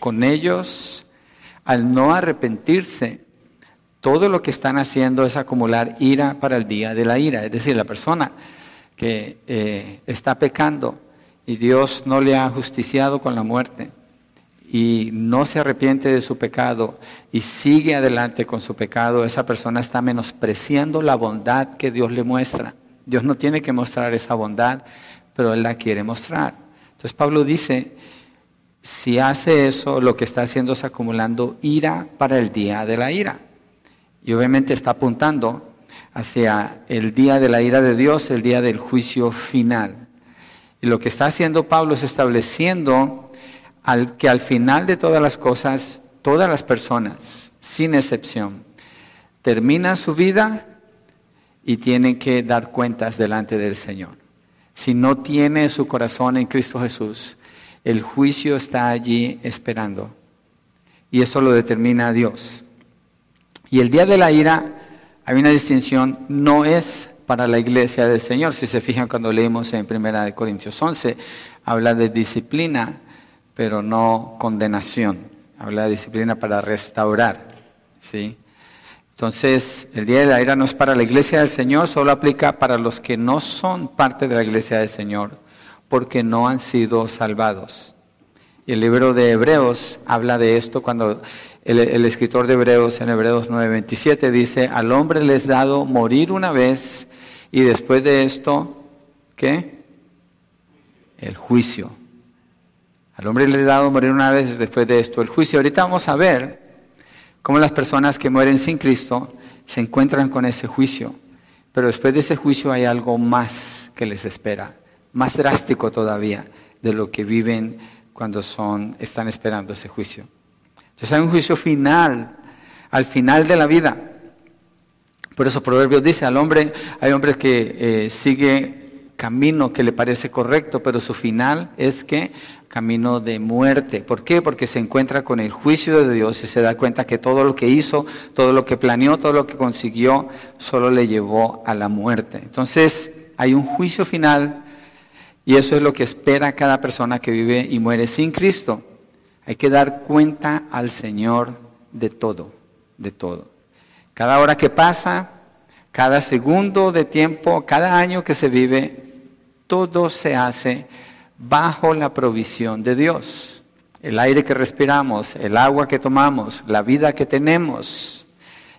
con ellos, al no arrepentirse, todo lo que están haciendo es acumular ira para el día de la ira. Es decir, la persona que eh, está pecando y Dios no le ha justiciado con la muerte y no se arrepiente de su pecado y sigue adelante con su pecado, esa persona está menospreciando la bondad que Dios le muestra. Dios no tiene que mostrar esa bondad, pero Él la quiere mostrar. Entonces Pablo dice, si hace eso, lo que está haciendo es acumulando ira para el día de la ira. Y obviamente está apuntando hacia el día de la ira de Dios, el día del juicio final. Y lo que está haciendo Pablo es estableciendo que al final de todas las cosas, todas las personas, sin excepción, terminan su vida y tienen que dar cuentas delante del Señor. Si no tiene su corazón en Cristo Jesús, el juicio está allí esperando. Y eso lo determina Dios. Y el día de la ira, hay una distinción, no es para la iglesia del Señor. Si se fijan cuando leemos en 1 Corintios 11, habla de disciplina, pero no condenación. Habla de disciplina para restaurar. ¿sí? Entonces, el día de la ira no es para la iglesia del Señor, solo aplica para los que no son parte de la iglesia del Señor, porque no han sido salvados. Y el libro de Hebreos habla de esto cuando el, escritor de Hebreos en Hebreos 9:27 dice, al hombre les dado morir una vez y después de esto, ¿qué? El juicio. Al hombre le he dado morir una vez después de esto el juicio. Ahorita vamos a ver cómo las personas que mueren sin Cristo se encuentran con ese juicio. Pero después de ese juicio hay algo más que les espera, más drástico todavía de lo que viven cuando son, están esperando ese juicio. Entonces hay un juicio final, al final de la vida. Por eso Proverbios dice, al hombre, hay hombres que eh, sigue camino que le parece correcto, pero su final es que camino de muerte. ¿Por qué? Porque se encuentra con el juicio de Dios y se da cuenta que todo lo que hizo, todo lo que planeó, todo lo que consiguió, solo le llevó a la muerte. Entonces, hay un juicio final y eso es lo que espera cada persona que vive y muere sin Cristo. Hay que dar cuenta al Señor de todo, de todo. Cada hora que pasa, cada segundo de tiempo, cada año que se vive, todo se hace bajo la provisión de Dios. El aire que respiramos, el agua que tomamos, la vida que tenemos,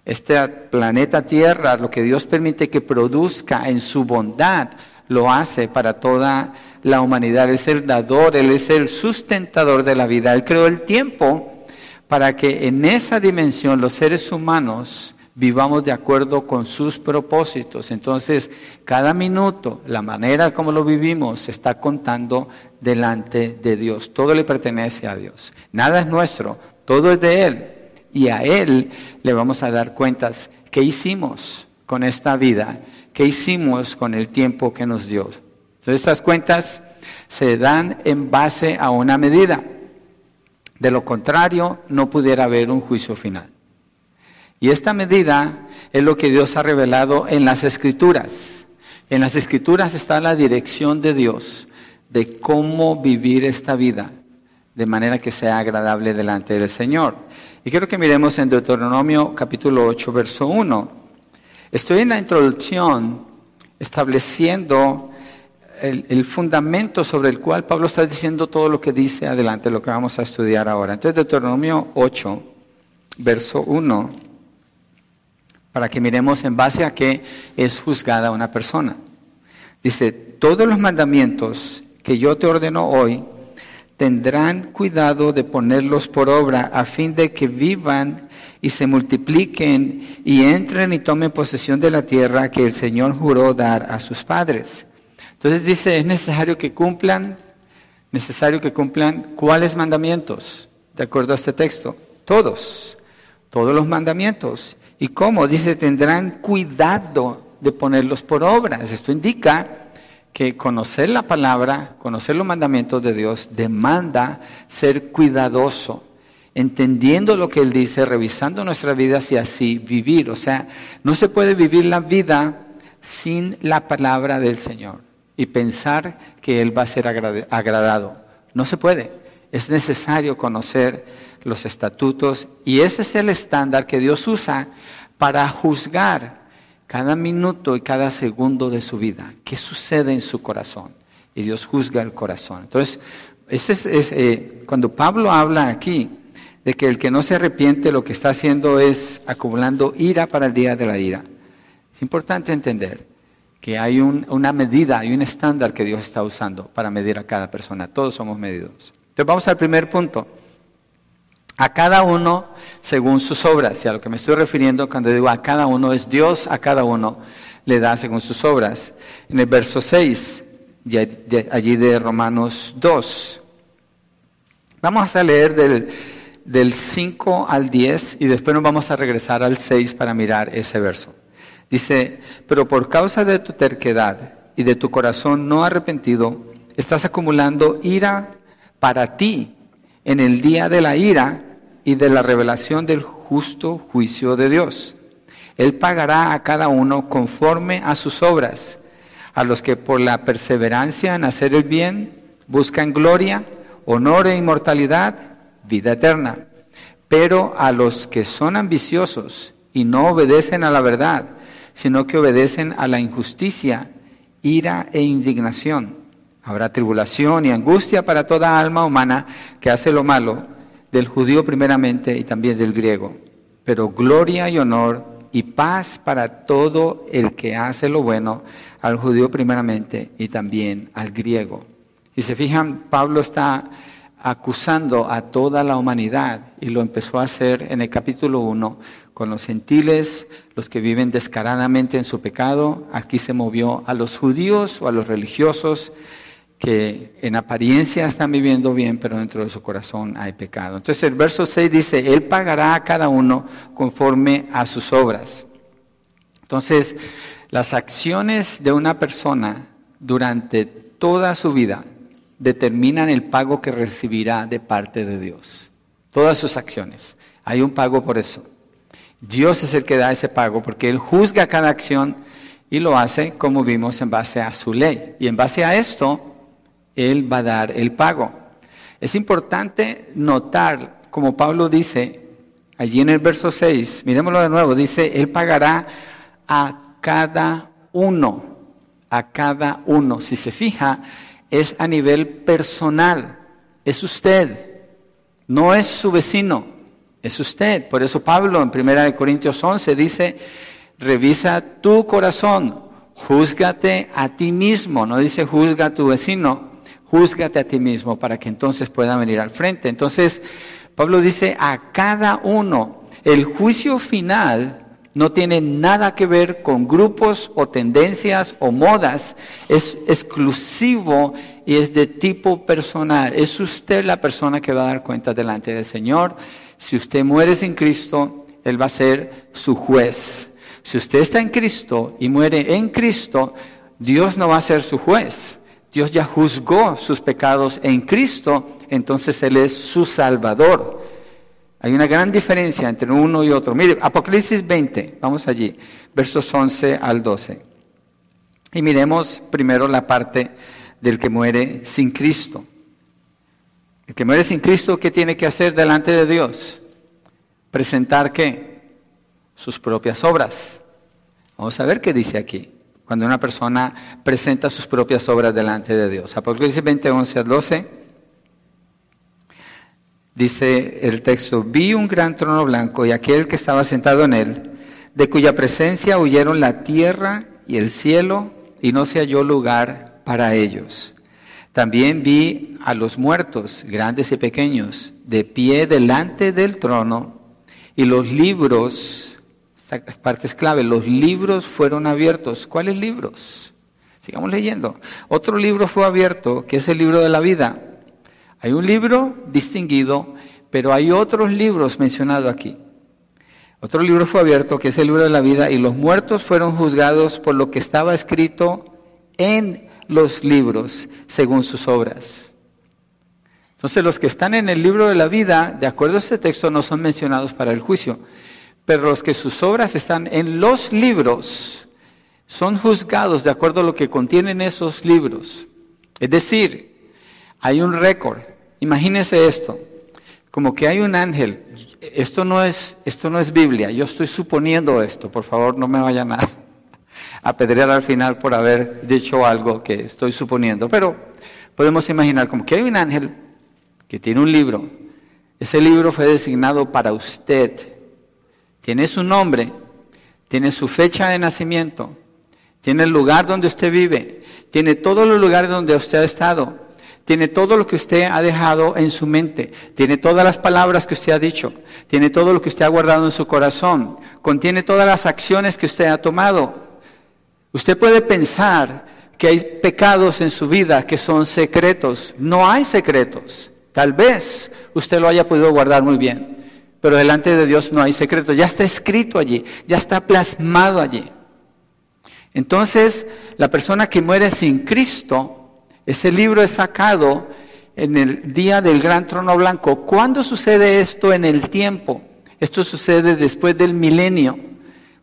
este planeta Tierra, lo que Dios permite que produzca en su bondad, lo hace para toda la humanidad. Él es el dador, Él es el sustentador de la vida. Él creó el tiempo para que en esa dimensión los seres humanos vivamos de acuerdo con sus propósitos. Entonces, cada minuto, la manera como lo vivimos, se está contando delante de Dios. Todo le pertenece a Dios. Nada es nuestro, todo es de Él. Y a Él le vamos a dar cuentas. ¿Qué hicimos con esta vida? ¿Qué hicimos con el tiempo que nos dio? Entonces estas cuentas se dan en base a una medida. De lo contrario, no pudiera haber un juicio final. Y esta medida es lo que Dios ha revelado en las escrituras. En las escrituras está la dirección de Dios de cómo vivir esta vida de manera que sea agradable delante del Señor. Y quiero que miremos en Deuteronomio capítulo 8, verso 1. Estoy en la introducción estableciendo el, fundamento sobre el cual Pablo está diciendo todo lo que dice adelante, lo que vamos a estudiar ahora. Entonces, Deuteronomio 8, verso 1, para que miremos en base a qué es juzgada una persona. Dice, todos los mandamientos que yo te ordeno hoy, tendrán cuidado de ponerlos por obra a fin de que vivan y se multipliquen y entren y tomen posesión de la tierra que el Señor juró dar a sus padres. Entonces dice, es necesario que cumplan, necesario que cumplan cuáles mandamientos, de acuerdo a este texto, todos, todos los mandamientos. ¿Y cómo? Dice, tendrán cuidado de ponerlos por obra. Esto indica que conocer la palabra, conocer los mandamientos de Dios, demanda ser cuidadoso entendiendo lo que Él dice, revisando nuestras vidas y así vivir. O sea, no se puede vivir la vida sin la palabra del Señor y pensar que Él va a ser agradado. No se puede. Es necesario conocer los estatutos y ese es el estándar que Dios usa para juzgar cada minuto y cada segundo de su vida. ¿Qué sucede en su corazón? Y Dios juzga el corazón. Entonces, eh, cuando Pablo habla aquí de que el que no se arrepiente lo que está haciendo es acumulando ira para el día de la ira. Es importante entender que hay una medida, hay un estándar que Dios está usando para medir a cada persona. Todos somos medidos. Entonces vamos al primer punto. A cada uno según sus obras. Y a lo que me estoy refiriendo cuando digo a cada uno es Dios a cada uno le da según sus obras. En el verso 6, allí de Romanos 2. Vamos a leer del, del 5 al 10 y después nos vamos a regresar al 6 para mirar ese verso. Dice, pero por causa de tu terquedad y de tu corazón no arrepentido, estás acumulando ira para ti en el día de la ira y de la revelación del justo juicio de Dios. Él pagará a cada uno conforme a sus obras, a los que por la perseverancia en hacer el bien buscan gloria, honor e inmortalidad, vida eterna. Pero a los que son ambiciosos y no obedecen a la verdad, sino que obedecen a la injusticia, ira e indignación. Habrá tribulación y angustia para toda alma humana que hace lo malo, del judío primeramente y también del griego. Pero gloria y honor y paz para todo el que hace lo bueno, al judío primeramente y también al griego. Y se fijan, Pablo está acusando a toda la humanidad y lo empezó a hacer en el capítulo 1 con los gentiles, los que viven descaradamente en su pecado. Aquí se movió a los judíos o a los religiosos que en apariencia están viviendo bien, pero dentro de su corazón hay pecado. Entonces el verso 6 dice, Él pagará a cada uno conforme a sus obras. Entonces, las acciones de una persona durante toda su vida determinan el pago que recibirá de parte de Dios. Todas sus acciones. Hay un pago por eso. Dios es el que da ese pago porque Él juzga cada acción y lo hace, como vimos, en base a su ley. Y en base a esto, Él va a dar el pago. Es importante notar, como Pablo dice allí en el verso 6, miremoslo de nuevo, dice, Él pagará a cada uno, a cada uno. Si se fija, es a nivel personal, es usted, no es su vecino, es usted. Por eso Pablo en 1 Corintios 11 dice, revisa tu corazón, júzgate a ti mismo, no dice juzga a tu vecino, júzgate a ti mismo para que entonces pueda venir al frente. Entonces, Pablo dice a cada uno, el juicio final no tiene nada que ver con grupos o tendencias o modas, es exclusivo y es de tipo personal. Es usted la persona que va a dar cuenta delante del Señor si usted muere sin Cristo, Él va a ser su juez. Si usted está en Cristo y muere en Cristo, Dios no va a ser su juez. Dios ya juzgó sus pecados en Cristo, entonces Él es su Salvador. Hay una gran diferencia entre uno y otro. Mire, Apocalipsis 20, vamos allí, versos 11 al 12. Y miremos primero la parte del que muere sin Cristo. El que muere sin Cristo, ¿qué tiene que hacer delante de Dios? Presentar qué? Sus propias obras. Vamos a ver qué dice aquí. Cuando una persona presenta sus propias obras delante de Dios. Apocalipsis 20, 11 al 12. Dice el texto, vi un gran trono blanco y aquel que estaba sentado en él, de cuya presencia huyeron la tierra y el cielo, y no se halló lugar para ellos. También vi a los muertos, grandes y pequeños, de pie delante del trono, y los libros, esta parte es clave, los libros fueron abiertos. ¿Cuáles libros? Sigamos leyendo. Otro libro fue abierto, que es el libro de la vida. Hay un libro distinguido, pero hay otros libros mencionados aquí. Otro libro fue abierto, que es el libro de la vida, y los muertos fueron juzgados por lo que estaba escrito en los libros según sus obras. Entonces los que están en el libro de la vida, de acuerdo a este texto, no son mencionados para el juicio, pero los que sus obras están en los libros son juzgados de acuerdo a lo que contienen esos libros. Es decir, hay un récord. Imagínese esto, como que hay un ángel. Esto no es, esto no es Biblia, yo estoy suponiendo esto, por favor no me vayan a apedrear al final por haber dicho algo que estoy suponiendo, pero podemos imaginar como que hay un ángel que tiene un libro, ese libro fue designado para usted, tiene su nombre, tiene su fecha de nacimiento, tiene el lugar donde usted vive, tiene todos los lugares donde usted ha estado, tiene todo lo que usted ha dejado en su mente, tiene todas las palabras que usted ha dicho, tiene todo lo que usted ha guardado en su corazón, contiene todas las acciones que usted ha tomado. Usted puede pensar que hay pecados en su vida que son secretos. No hay secretos. Tal vez usted lo haya podido guardar muy bien, pero delante de Dios no hay secretos. Ya está escrito allí, ya está plasmado allí. Entonces, la persona que muere sin Cristo, ese libro es sacado en el día del gran trono blanco. ¿Cuándo sucede esto en el tiempo? Esto sucede después del milenio.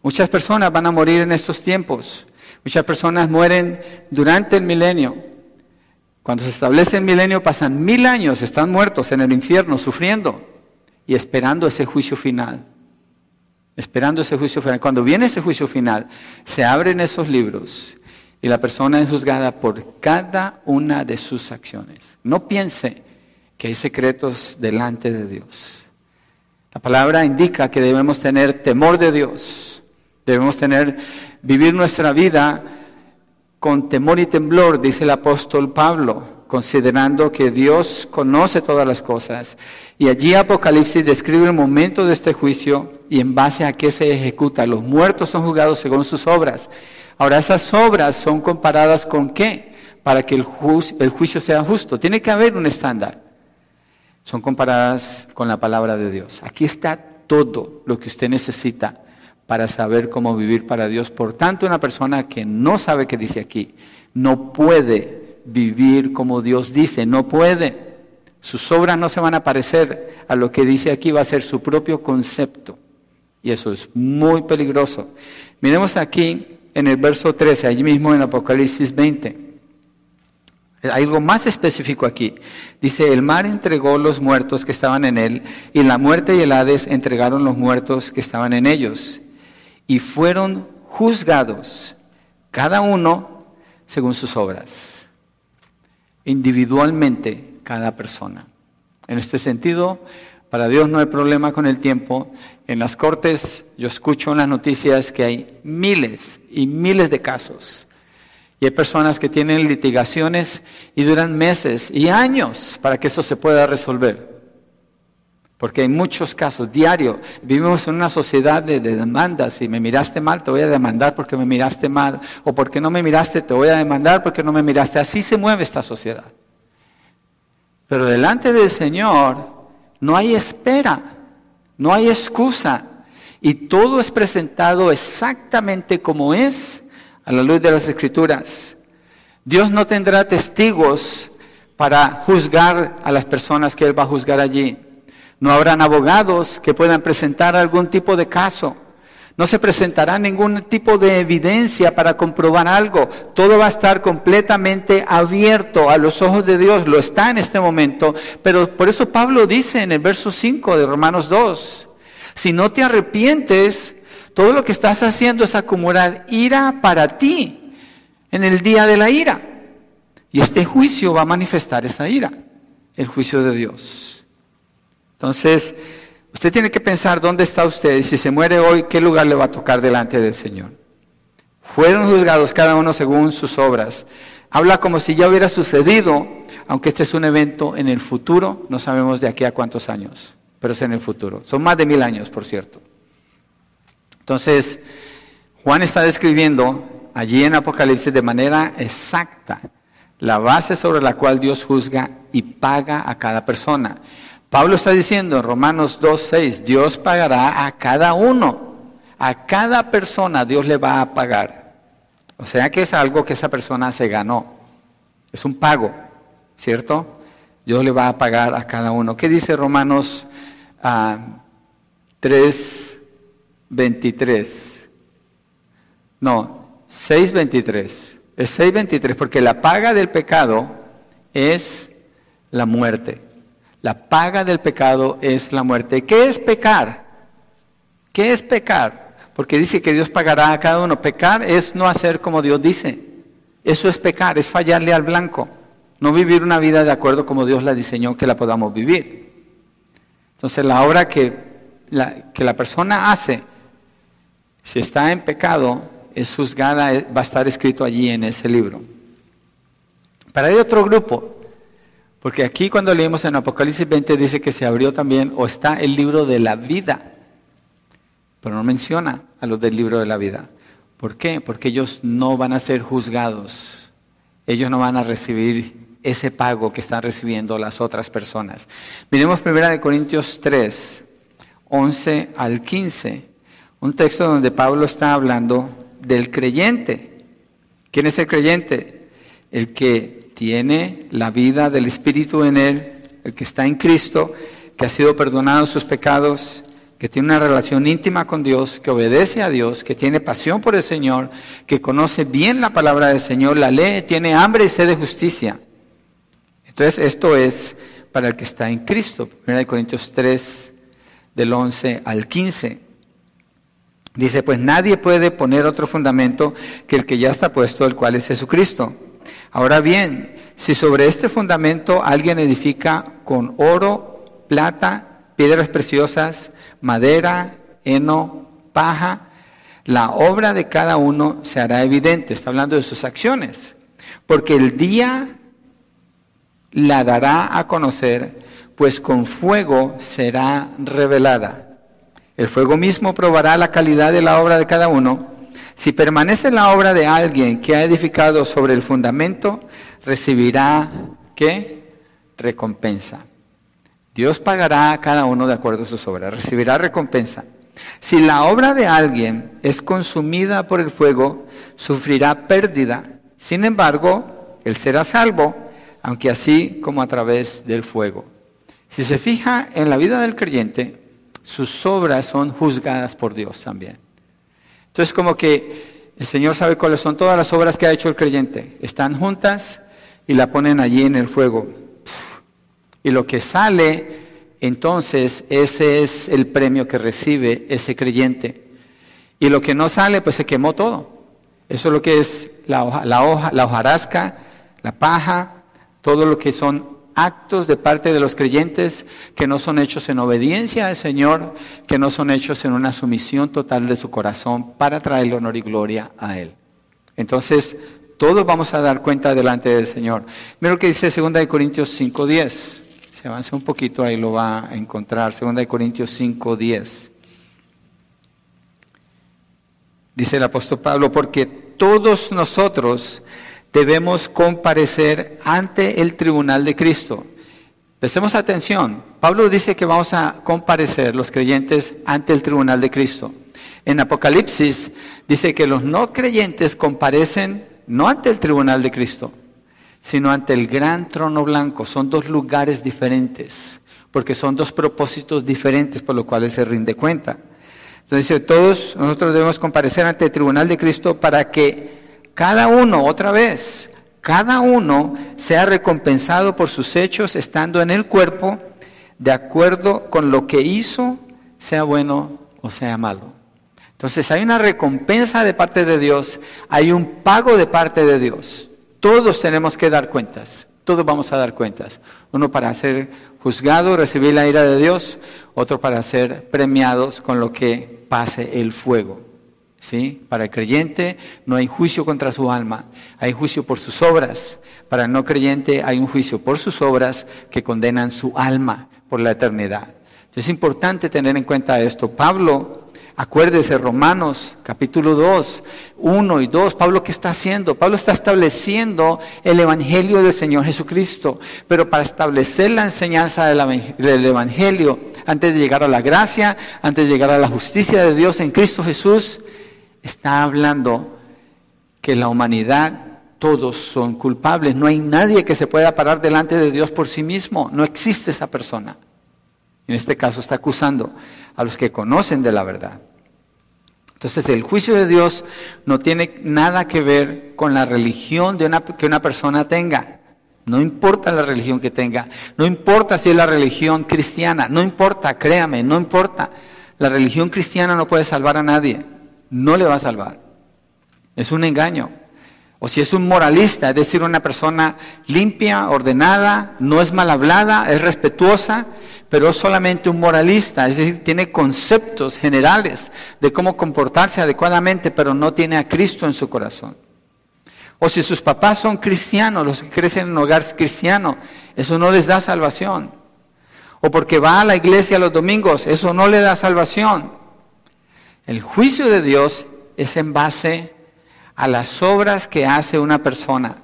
Muchas personas van a morir en estos tiempos. Muchas personas mueren durante el milenio. Cuando se establece el milenio pasan mil años, están muertos en el infierno, sufriendo y esperando ese juicio final esperando ese juicio final. Cuando viene ese juicio final, se abren esos libros y la persona es juzgada por cada una de sus acciones. No piense que hay secretos delante de Dios. La palabra indica que debemos tener temor de Dios. Debemos tener, vivir nuestra vida con temor y temblor, dice el apóstol Pablo considerando que Dios conoce todas las cosas. Y allí Apocalipsis describe el momento de este juicio y en base a qué se ejecuta. Los muertos son juzgados según sus obras. Ahora, esas obras son comparadas con qué? Para que el, el juicio sea justo. Tiene que haber un estándar. Son comparadas con la palabra de Dios. Aquí está todo lo que usted necesita para saber cómo vivir para Dios. Por tanto, una persona que no sabe qué dice aquí, no puede vivir como Dios dice, no puede. Sus obras no se van a parecer a lo que dice aquí, va a ser su propio concepto. Y eso es muy peligroso. Miremos aquí en el verso 13, allí mismo en Apocalipsis 20. Hay algo más específico aquí. Dice, el mar entregó los muertos que estaban en él, y la muerte y el Hades entregaron los muertos que estaban en ellos. Y fueron juzgados, cada uno según sus obras individualmente cada persona. En este sentido, para Dios no hay problema con el tiempo. En las cortes yo escucho en las noticias que hay miles y miles de casos. Y hay personas que tienen litigaciones y duran meses y años para que eso se pueda resolver. Porque hay muchos casos, diario. Vivimos en una sociedad de, demandas. Si me miraste mal, te voy a demandar porque me miraste mal. O porque no me miraste, te voy a demandar porque no me miraste. Así se mueve esta sociedad. Pero delante del Señor no hay espera, no hay excusa. Y todo es presentado exactamente como es a la luz de las Escrituras. Dios no tendrá testigos para juzgar a las personas que Él va a juzgar allí. No habrán abogados que puedan presentar algún tipo de caso. No se presentará ningún tipo de evidencia para comprobar algo. Todo va a estar completamente abierto a los ojos de Dios. Lo está en este momento. Pero por eso Pablo dice en el verso 5 de Romanos 2, si no te arrepientes, todo lo que estás haciendo es acumular ira para ti en el día de la ira. Y este juicio va a manifestar esa ira, el juicio de Dios. Entonces, usted tiene que pensar dónde está usted y si se muere hoy, qué lugar le va a tocar delante del Señor. Fueron juzgados cada uno según sus obras. Habla como si ya hubiera sucedido, aunque este es un evento en el futuro, no sabemos de aquí a cuántos años, pero es en el futuro. Son más de mil años, por cierto. Entonces, Juan está describiendo allí en Apocalipsis de manera exacta la base sobre la cual Dios juzga y paga a cada persona. Pablo está diciendo en Romanos 2.6, Dios pagará a cada uno, a cada persona Dios le va a pagar. O sea que es algo que esa persona se ganó, es un pago, ¿cierto? Dios le va a pagar a cada uno. ¿Qué dice Romanos 3.23? Ah, no, 6.23. Es 6.23 porque la paga del pecado es la muerte. La paga del pecado es la muerte. ¿Qué es pecar? ¿Qué es pecar? Porque dice que Dios pagará a cada uno. Pecar es no hacer como Dios dice. Eso es pecar, es fallarle al blanco. No vivir una vida de acuerdo como Dios la diseñó que la podamos vivir. Entonces la obra que la, que la persona hace, si está en pecado, es juzgada, va a estar escrito allí en ese libro. Pero hay otro grupo, porque aquí cuando leemos en Apocalipsis 20 dice que se abrió también o está el libro de la vida, pero no menciona a los del libro de la vida. ¿Por qué? Porque ellos no van a ser juzgados, ellos no van a recibir ese pago que están recibiendo las otras personas. Miremos primero de Corintios 3, 11 al 15, un texto donde Pablo está hablando del creyente. ¿Quién es el creyente? El que tiene la vida del Espíritu en él, el que está en Cristo, que ha sido perdonado sus pecados, que tiene una relación íntima con Dios, que obedece a Dios, que tiene pasión por el Señor, que conoce bien la palabra del Señor, la lee, tiene hambre y sed de justicia. Entonces, esto es para el que está en Cristo. 1 Corintios 3, del 11 al 15. Dice, pues nadie puede poner otro fundamento que el que ya está puesto, el cual es Jesucristo. Ahora bien, si sobre este fundamento alguien edifica con oro, plata, piedras preciosas, madera, heno, paja, la obra de cada uno se hará evidente. Está hablando de sus acciones. Porque el día la dará a conocer, pues con fuego será revelada. El fuego mismo probará la calidad de la obra de cada uno. Si permanece la obra de alguien que ha edificado sobre el fundamento, recibirá ¿qué? Recompensa. Dios pagará a cada uno de acuerdo a sus obras, recibirá recompensa. Si la obra de alguien es consumida por el fuego, sufrirá pérdida. Sin embargo, él será salvo, aunque así como a través del fuego. Si se fija en la vida del creyente, sus obras son juzgadas por Dios también. Entonces como que el Señor sabe cuáles son todas las obras que ha hecho el creyente. Están juntas y la ponen allí en el fuego. Y lo que sale, entonces ese es el premio que recibe ese creyente. Y lo que no sale, pues se quemó todo. Eso es lo que es la, hoja, la, hoja, la hojarasca, la paja, todo lo que son actos de parte de los creyentes que no son hechos en obediencia al Señor, que no son hechos en una sumisión total de su corazón para traerle honor y gloria a Él. Entonces, todos vamos a dar cuenta delante del Señor. Mira lo que dice 2 Corintios 5.10. Se avanza un poquito, ahí lo va a encontrar. 2 Corintios 5.10. Dice el apóstol Pablo, porque todos nosotros debemos comparecer ante el tribunal de Cristo. Prestemos atención. Pablo dice que vamos a comparecer los creyentes ante el tribunal de Cristo. En Apocalipsis dice que los no creyentes comparecen no ante el tribunal de Cristo, sino ante el gran trono blanco. Son dos lugares diferentes, porque son dos propósitos diferentes por los cuales se rinde cuenta. Entonces todos nosotros debemos comparecer ante el tribunal de Cristo para que cada uno, otra vez, cada uno sea recompensado por sus hechos estando en el cuerpo de acuerdo con lo que hizo, sea bueno o sea malo. Entonces hay una recompensa de parte de Dios, hay un pago de parte de Dios. Todos tenemos que dar cuentas, todos vamos a dar cuentas. Uno para ser juzgado, recibir la ira de Dios, otro para ser premiados con lo que pase el fuego. ¿Sí? Para el creyente no hay juicio contra su alma, hay juicio por sus obras. Para el no creyente hay un juicio por sus obras que condenan su alma por la eternidad. Entonces es importante tener en cuenta esto. Pablo, acuérdese, Romanos capítulo 2, 1 y 2, Pablo ¿qué está haciendo? Pablo está estableciendo el Evangelio del Señor Jesucristo, pero para establecer la enseñanza del Evangelio, antes de llegar a la gracia, antes de llegar a la justicia de Dios en Cristo Jesús, está hablando que la humanidad todos son culpables. No hay nadie que se pueda parar delante de Dios por sí mismo. No existe esa persona. En este caso está acusando a los que conocen de la verdad. Entonces el juicio de Dios no tiene nada que ver con la religión que una persona tenga. No importa la religión que tenga, no importa si es la religión cristiana, no importa, créame, no importa. La religión cristiana no puede salvar a nadie, no le va a salvar. Es un engaño. O si es un moralista, es decir, una persona limpia, ordenada, no es mal hablada, es respetuosa, pero es solamente un moralista, es decir, tiene conceptos generales de cómo comportarse adecuadamente, pero no tiene a Cristo en su corazón. O si sus papás son cristianos, los que crecen en un hogar cristiano, eso no les da salvación. O porque va a la iglesia los domingos, eso no le da salvación. El juicio de Dios es en base a las obras que hace una persona.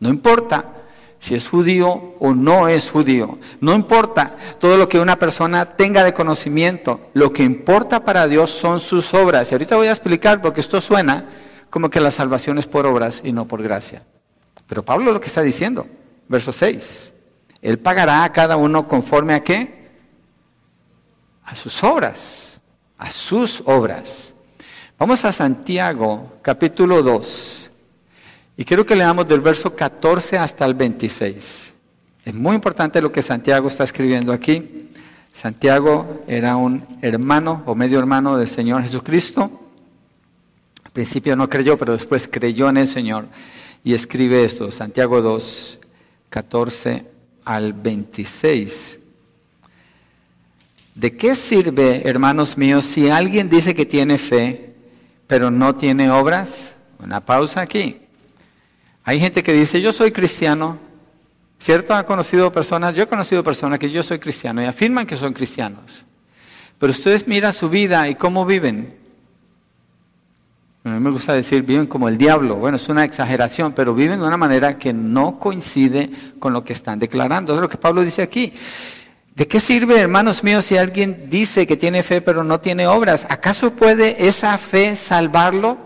No importa si es judío o no es judío. No importa todo lo que una persona tenga de conocimiento. Lo que importa para Dios son sus obras. Y ahorita voy a explicar porque esto suena como que la salvación es por obras y no por gracia. Pero Pablo lo que está diciendo, verso 6, Él pagará a cada uno conforme a qué? A sus obras, a sus obras. Vamos a Santiago, capítulo 2, y quiero que leamos del verso 14 hasta el 26. Es muy importante lo que Santiago está escribiendo aquí. Santiago era un hermano o medio hermano del Señor Jesucristo. Al principio no creyó, pero después creyó en el Señor y escribe esto, Santiago 2, 14 al 26. ¿De qué sirve, hermanos míos, si alguien dice que tiene fe, pero no tiene obras? Una pausa aquí. Hay gente que dice, yo soy cristiano, ¿cierto? ¿Ha conocido personas? Yo he conocido personas que yo soy cristiano y afirman que son cristianos. Pero ustedes miran su vida y cómo viven. A mí me gusta decir, viven como el diablo. Bueno, es una exageración, pero viven de una manera que no coincide con lo que están declarando. Es lo que Pablo dice aquí. ¿De qué sirve, hermanos míos, si alguien dice que tiene fe pero no tiene obras? ¿Acaso puede esa fe salvarlo?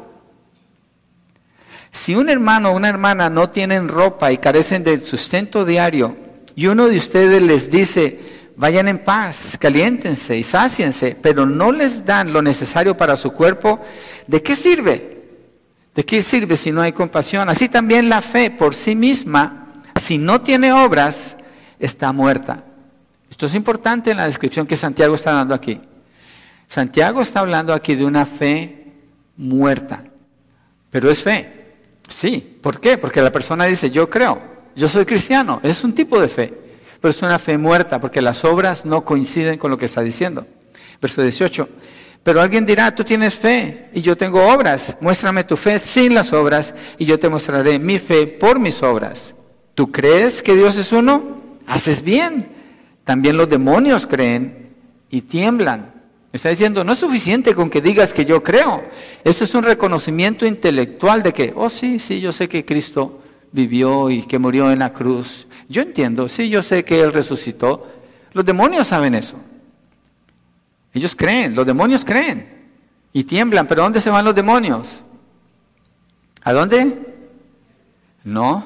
Si un hermano o una hermana no tienen ropa y carecen del sustento diario, y uno de ustedes les dice, vayan en paz, caliéntense y sáciense, pero no les dan lo necesario para su cuerpo, ¿de qué sirve? ¿De qué sirve si no hay compasión? Así también la fe por sí misma, si no tiene obras, está muerta. Esto es importante en la descripción que Santiago está dando aquí. Santiago está hablando aquí de una fe muerta, pero es fe. Sí, ¿por qué? Porque la persona dice, yo creo, yo soy cristiano, es un tipo de fe pero es una fe muerta porque las obras no coinciden con lo que está diciendo. Verso 18. Pero alguien dirá, tú tienes fe y yo tengo obras. Muéstrame tu fe sin las obras y yo te mostraré mi fe por mis obras. ¿Tú crees que Dios es uno? Haces bien. También los demonios creen y tiemblan. Está diciendo, no es suficiente con que digas que yo creo. Eso es un reconocimiento intelectual de que, oh sí, sí, yo sé que Cristo vivió y que murió en la cruz. Yo entiendo, sí, yo sé que Él resucitó. Los demonios saben eso. Ellos creen, los demonios creen y tiemblan, pero ¿dónde se van los demonios? ¿A dónde? No,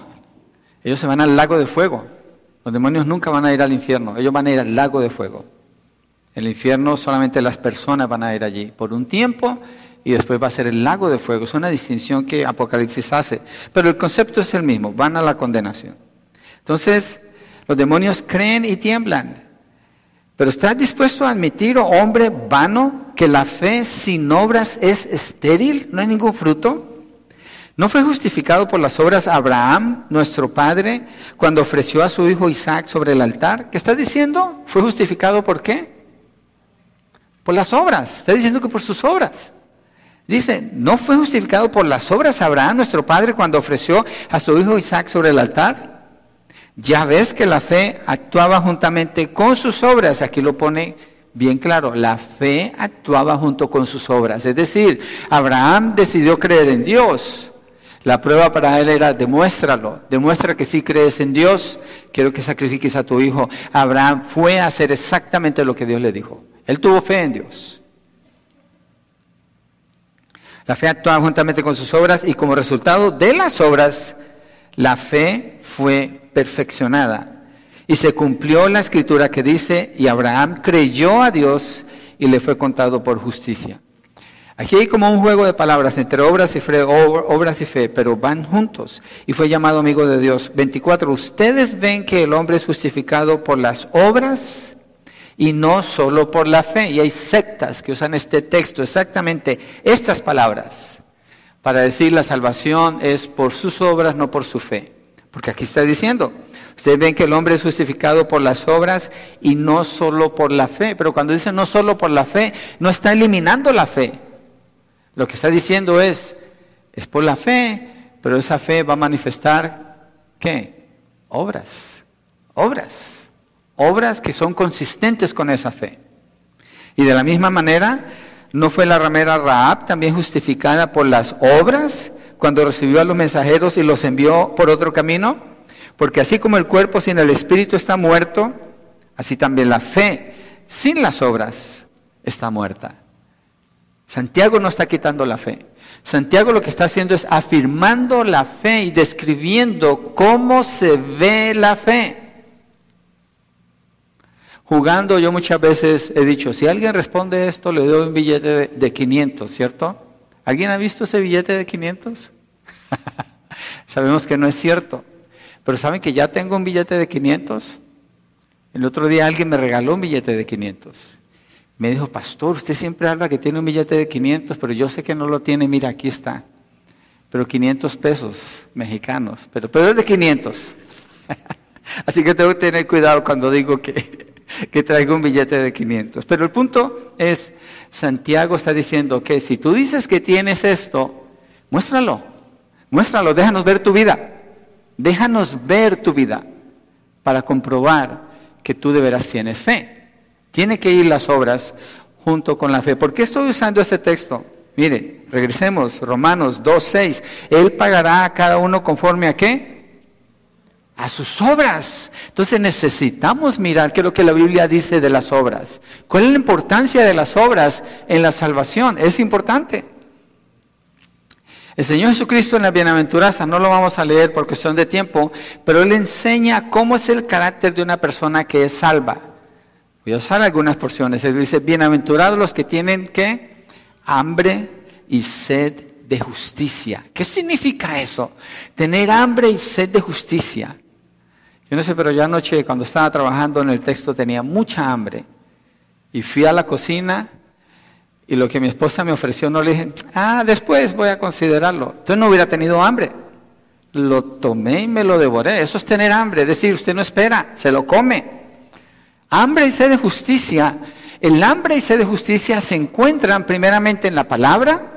ellos se van al lago de fuego. Los demonios nunca van a ir al infierno, ellos van a ir al lago de fuego. El infierno solamente las personas van a ir allí por un tiempo y después va a ser el lago de fuego. Es una distinción que Apocalipsis hace. Pero el concepto es el mismo, van a la condenación. Entonces, los demonios creen y tiemblan. Pero ¿estás dispuesto a admitir, oh hombre vano, que la fe sin obras es estéril? ¿No hay ningún fruto? ¿No fue justificado por las obras Abraham, nuestro padre, cuando ofreció a su hijo Isaac sobre el altar? ¿Qué estás diciendo? ¿Fue justificado por qué? Por las obras. Está diciendo que por sus obras. Dice, ¿no fue justificado por las obras Abraham, nuestro padre, cuando ofreció a su hijo Isaac sobre el altar? Ya ves que la fe actuaba juntamente con sus obras. Aquí lo pone bien claro. La fe actuaba junto con sus obras. Es decir, Abraham decidió creer en Dios. La prueba para él era demuéstralo, demuestra que sí crees en Dios, quiero que sacrifiques a tu hijo. Abraham fue a hacer exactamente lo que Dios le dijo. Él tuvo fe en Dios. La fe actuaba juntamente con sus obras y como resultado de las obras, la fe fue perfeccionada. Y se cumplió la escritura que dice, y Abraham creyó a Dios y le fue contado por justicia. Aquí hay como un juego de palabras entre obras y fe, obras y fe, pero van juntos. Y fue llamado amigo de Dios. 24. Ustedes ven que el hombre es justificado por las obras y no solo por la fe. Y hay sectas que usan este texto, exactamente estas palabras, para decir la salvación es por sus obras, no por su fe. Porque aquí está diciendo, ustedes ven que el hombre es justificado por las obras y no solo por la fe. Pero cuando dice no solo por la fe, no está eliminando la fe. Lo que está diciendo es, es por la fe, pero esa fe va a manifestar, ¿qué? Obras, obras, obras que son consistentes con esa fe. Y de la misma manera, ¿no fue la ramera Raab también justificada por las obras cuando recibió a los mensajeros y los envió por otro camino? Porque así como el cuerpo sin el espíritu está muerto, así también la fe sin las obras está muerta. Santiago no está quitando la fe. Santiago lo que está haciendo es afirmando la fe y describiendo cómo se ve la fe. Jugando yo muchas veces he dicho, si alguien responde esto, le doy un billete de, 500, ¿cierto? ¿Alguien ha visto ese billete de 500? Sabemos que no es cierto. Pero ¿saben que ya tengo un billete de 500? El otro día alguien me regaló un billete de 500. Me dijo, pastor, usted siempre habla que tiene un billete de 500, pero yo sé que no lo tiene, mira, aquí está. Pero 500 pesos mexicanos, pero, pero es de 500. Así que tengo que tener cuidado cuando digo que, que traigo un billete de 500. Pero el punto es, Santiago está diciendo que si tú dices que tienes esto, muéstralo, muéstralo, déjanos ver tu vida, déjanos ver tu vida para comprobar que tú de veras tienes fe. Tiene que ir las obras junto con la fe. ¿Por qué estoy usando este texto? Mire, regresemos, Romanos 2.6. Él pagará a cada uno conforme a qué? A sus obras. Entonces necesitamos mirar qué es lo que la Biblia dice de las obras. ¿Cuál es la importancia de las obras en la salvación? Es importante. El Señor Jesucristo en la bienaventuranza, no lo vamos a leer por cuestión de tiempo, pero Él enseña cómo es el carácter de una persona que es salva. Voy a usar algunas porciones. Él dice, bienaventurados los que tienen ¿qué? hambre y sed de justicia. ¿Qué significa eso? Tener hambre y sed de justicia. Yo no sé, pero yo anoche cuando estaba trabajando en el texto tenía mucha hambre. Y fui a la cocina y lo que mi esposa me ofreció no le dije, ah, después voy a considerarlo. Entonces no hubiera tenido hambre. Lo tomé y me lo devoré. Eso es tener hambre. Es decir, usted no espera, se lo come. Hambre y sed de justicia. El hambre y sed de justicia se encuentran primeramente en la palabra,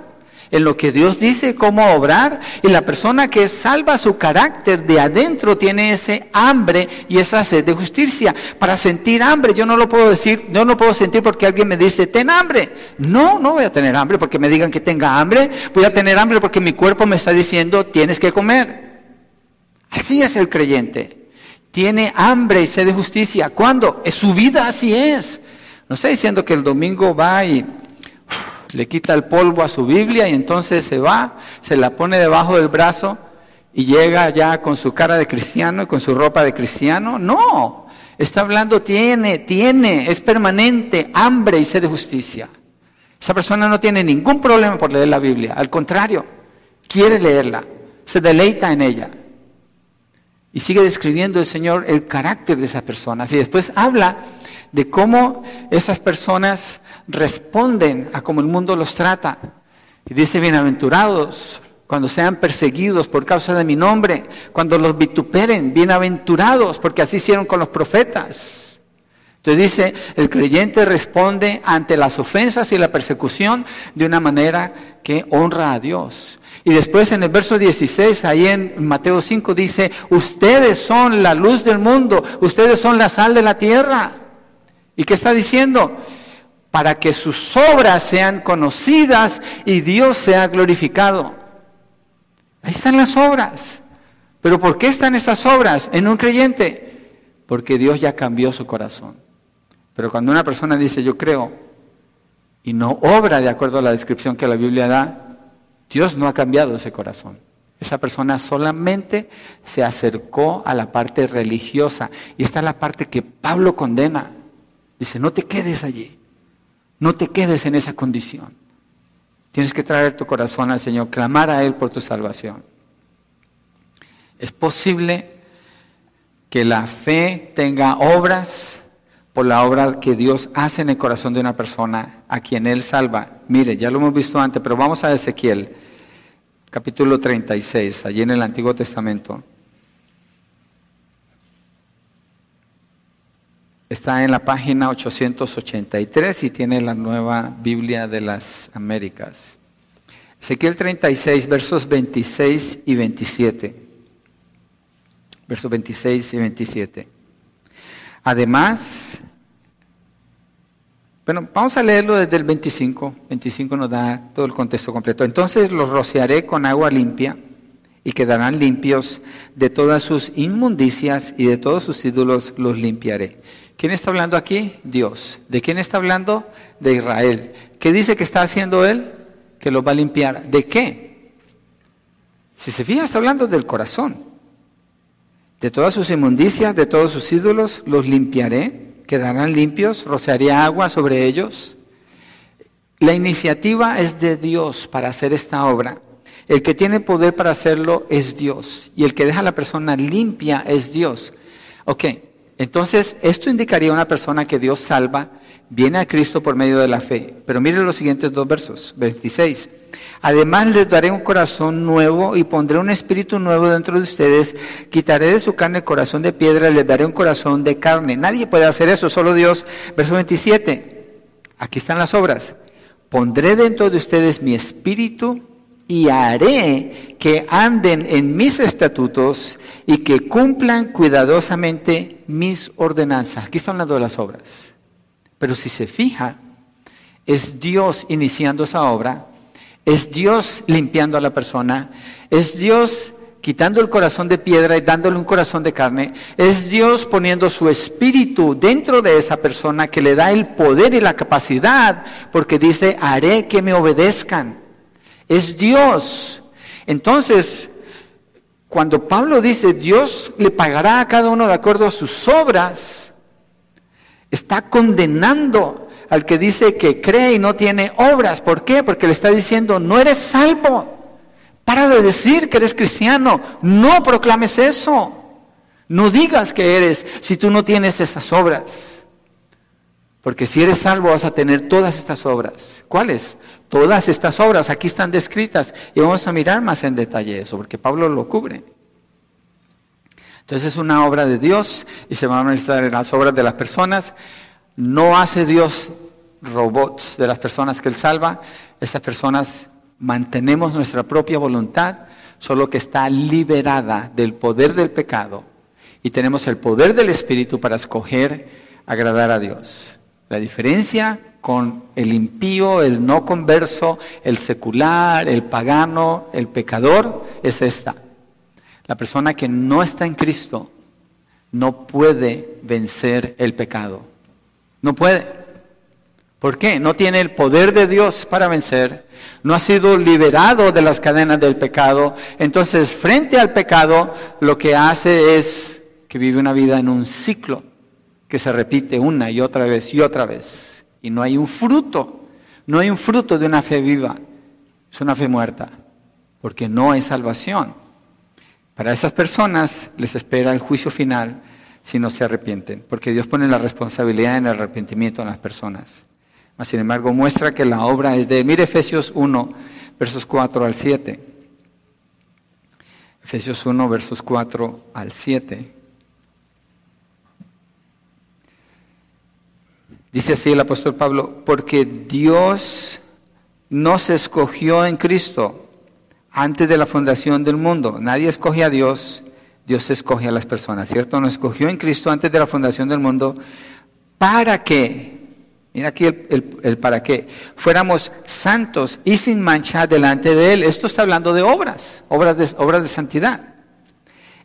en lo que Dios dice, cómo obrar, y la persona que salva su carácter de adentro tiene ese hambre y esa sed de justicia. Para sentir hambre, yo no lo puedo decir, yo no puedo sentir porque alguien me dice, ten hambre. No, no voy a tener hambre porque me digan que tenga hambre, voy a tener hambre porque mi cuerpo me está diciendo, tienes que comer. Así es el creyente tiene hambre y sed de justicia. ¿Cuándo? Es su vida así es. No está diciendo que el domingo va y le quita el polvo a su Biblia y entonces se va, se la pone debajo del brazo y llega ya con su cara de cristiano y con su ropa de cristiano. No, está hablando, tiene, tiene, es permanente, hambre y sed de justicia. Esa persona no tiene ningún problema por leer la Biblia, al contrario, quiere leerla, se deleita en ella. Y sigue describiendo el Señor el carácter de esas personas. Y después habla de cómo esas personas responden a cómo el mundo los trata. Y dice, bienaventurados cuando sean perseguidos por causa de mi nombre, cuando los vituperen, bienaventurados, porque así hicieron con los profetas. Entonces dice, el creyente responde ante las ofensas y la persecución de una manera que honra a Dios. Y después en el verso 16, ahí en Mateo 5 dice, ustedes son la luz del mundo, ustedes son la sal de la tierra. ¿Y qué está diciendo? Para que sus obras sean conocidas y Dios sea glorificado. Ahí están las obras. Pero ¿por qué están esas obras en un creyente? Porque Dios ya cambió su corazón. Pero cuando una persona dice yo creo y no obra de acuerdo a la descripción que la Biblia da, Dios no ha cambiado ese corazón. Esa persona solamente se acercó a la parte religiosa. Y esta es la parte que Pablo condena. Dice, no te quedes allí. No te quedes en esa condición. Tienes que traer tu corazón al Señor, clamar a Él por tu salvación. Es posible que la fe tenga obras por la obra que Dios hace en el corazón de una persona a quien Él salva. Mire, ya lo hemos visto antes, pero vamos a Ezequiel, capítulo 36, allí en el Antiguo Testamento. Está en la página 883 y tiene la nueva Biblia de las Américas. Ezequiel 36, versos 26 y 27. Versos 26 y 27. Además, bueno, vamos a leerlo desde el 25. 25 nos da todo el contexto completo. Entonces los rociaré con agua limpia y quedarán limpios de todas sus inmundicias y de todos sus ídolos los limpiaré. ¿Quién está hablando aquí? Dios. ¿De quién está hablando? De Israel. ¿Qué dice que está haciendo él? Que los va a limpiar. ¿De qué? Si se fija, está hablando del corazón. De todas sus inmundicias, de todos sus ídolos, los limpiaré, quedarán limpios, rociaré agua sobre ellos. La iniciativa es de Dios para hacer esta obra. El que tiene poder para hacerlo es Dios. Y el que deja a la persona limpia es Dios. Ok, entonces, esto indicaría a una persona que Dios salva, viene a Cristo por medio de la fe. Pero miren los siguientes dos versos, 26. Además les daré un corazón nuevo y pondré un espíritu nuevo dentro de ustedes. Quitaré de su carne el corazón de piedra y les daré un corazón de carne. Nadie puede hacer eso, solo Dios. Verso 27. Aquí están las obras. Pondré dentro de ustedes mi espíritu y haré que anden en mis estatutos y que cumplan cuidadosamente mis ordenanzas. Aquí está hablando de las obras. Pero si se fija, es Dios iniciando esa obra, es Dios limpiando a la persona, es Dios quitando el corazón de piedra y dándole un corazón de carne, es Dios poniendo su espíritu dentro de esa persona que le da el poder y la capacidad, porque dice, haré que me obedezcan es Dios. Entonces, cuando Pablo dice Dios le pagará a cada uno de acuerdo a sus obras, está condenando al que dice que cree y no tiene obras. ¿Por qué? Porque le está diciendo, no eres salvo. Para de decir que eres cristiano. No proclames eso. No digas que eres si tú no tienes esas obras. Porque si eres salvo vas a tener todas estas obras. ¿Cuáles? Todas estas obras aquí están descritas y vamos a mirar más en detalle eso, porque Pablo lo cubre. Entonces es una obra de Dios y se va a manifestar en las obras de las personas. No hace Dios robots de las personas que Él salva. Esas personas mantenemos nuestra propia voluntad, solo que está liberada del poder del pecado y tenemos el poder del Espíritu para escoger agradar a Dios. La diferencia con el impío, el no converso, el secular, el pagano, el pecador, es esta. La persona que no está en Cristo no puede vencer el pecado. No puede. ¿Por qué? No tiene el poder de Dios para vencer. No ha sido liberado de las cadenas del pecado. Entonces, frente al pecado, lo que hace es que vive una vida en un ciclo que se repite una y otra vez y otra vez. Y no hay un fruto, no hay un fruto de una fe viva, es una fe muerta, porque no hay salvación. Para esas personas les espera el juicio final si no se arrepienten, porque Dios pone la responsabilidad en el arrepentimiento en las personas. sin embargo, muestra que la obra es de, mire Efesios 1, versos 4 al 7. Efesios 1, versos 4 al 7. Dice así el apóstol Pablo, porque Dios nos escogió en Cristo antes de la fundación del mundo. Nadie escoge a Dios, Dios escoge a las personas, ¿cierto? Nos escogió en Cristo antes de la fundación del mundo para que, mira aquí el, para qué, fuéramos santos y sin mancha delante de Él. Esto está hablando de obras, obras de, obras de santidad.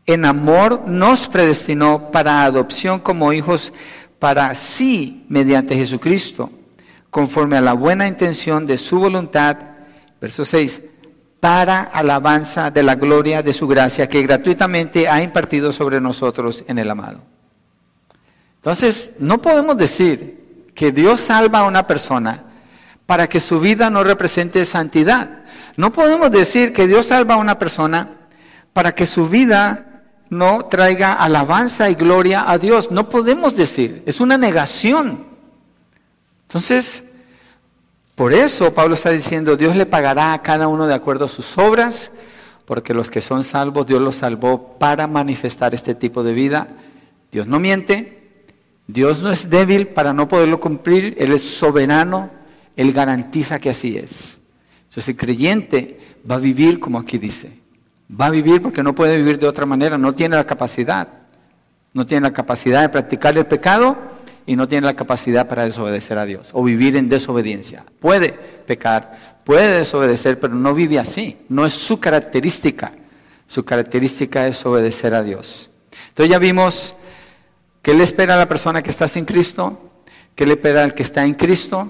En amor nos predestinó para adopción como hijos para sí mediante Jesucristo, conforme a la buena intención de su voluntad, verso 6, para alabanza de la gloria de su gracia que gratuitamente ha impartido sobre nosotros en el amado. Entonces, no podemos decir que Dios salva a una persona para que su vida no represente santidad. No podemos decir que Dios salva a una persona para que su vida no traiga alabanza y gloria a Dios. No podemos decir, es una negación. Entonces, por eso Pablo está diciendo, Dios le pagará a cada uno de acuerdo a sus obras, porque los que son salvos, Dios los salvó para manifestar este tipo de vida. Dios no miente, Dios no es débil para no poderlo cumplir, Él es soberano, Él garantiza que así es. Entonces el creyente va a vivir como aquí dice. Va a vivir porque no puede vivir de otra manera, no tiene la capacidad. No tiene la capacidad de practicar el pecado y no tiene la capacidad para desobedecer a Dios o vivir en desobediencia. Puede pecar, puede desobedecer, pero no vive así. No es su característica. Su característica es obedecer a Dios. Entonces ya vimos ¿Qué le espera a la persona que está sin Cristo? ¿Qué le espera al que está en Cristo?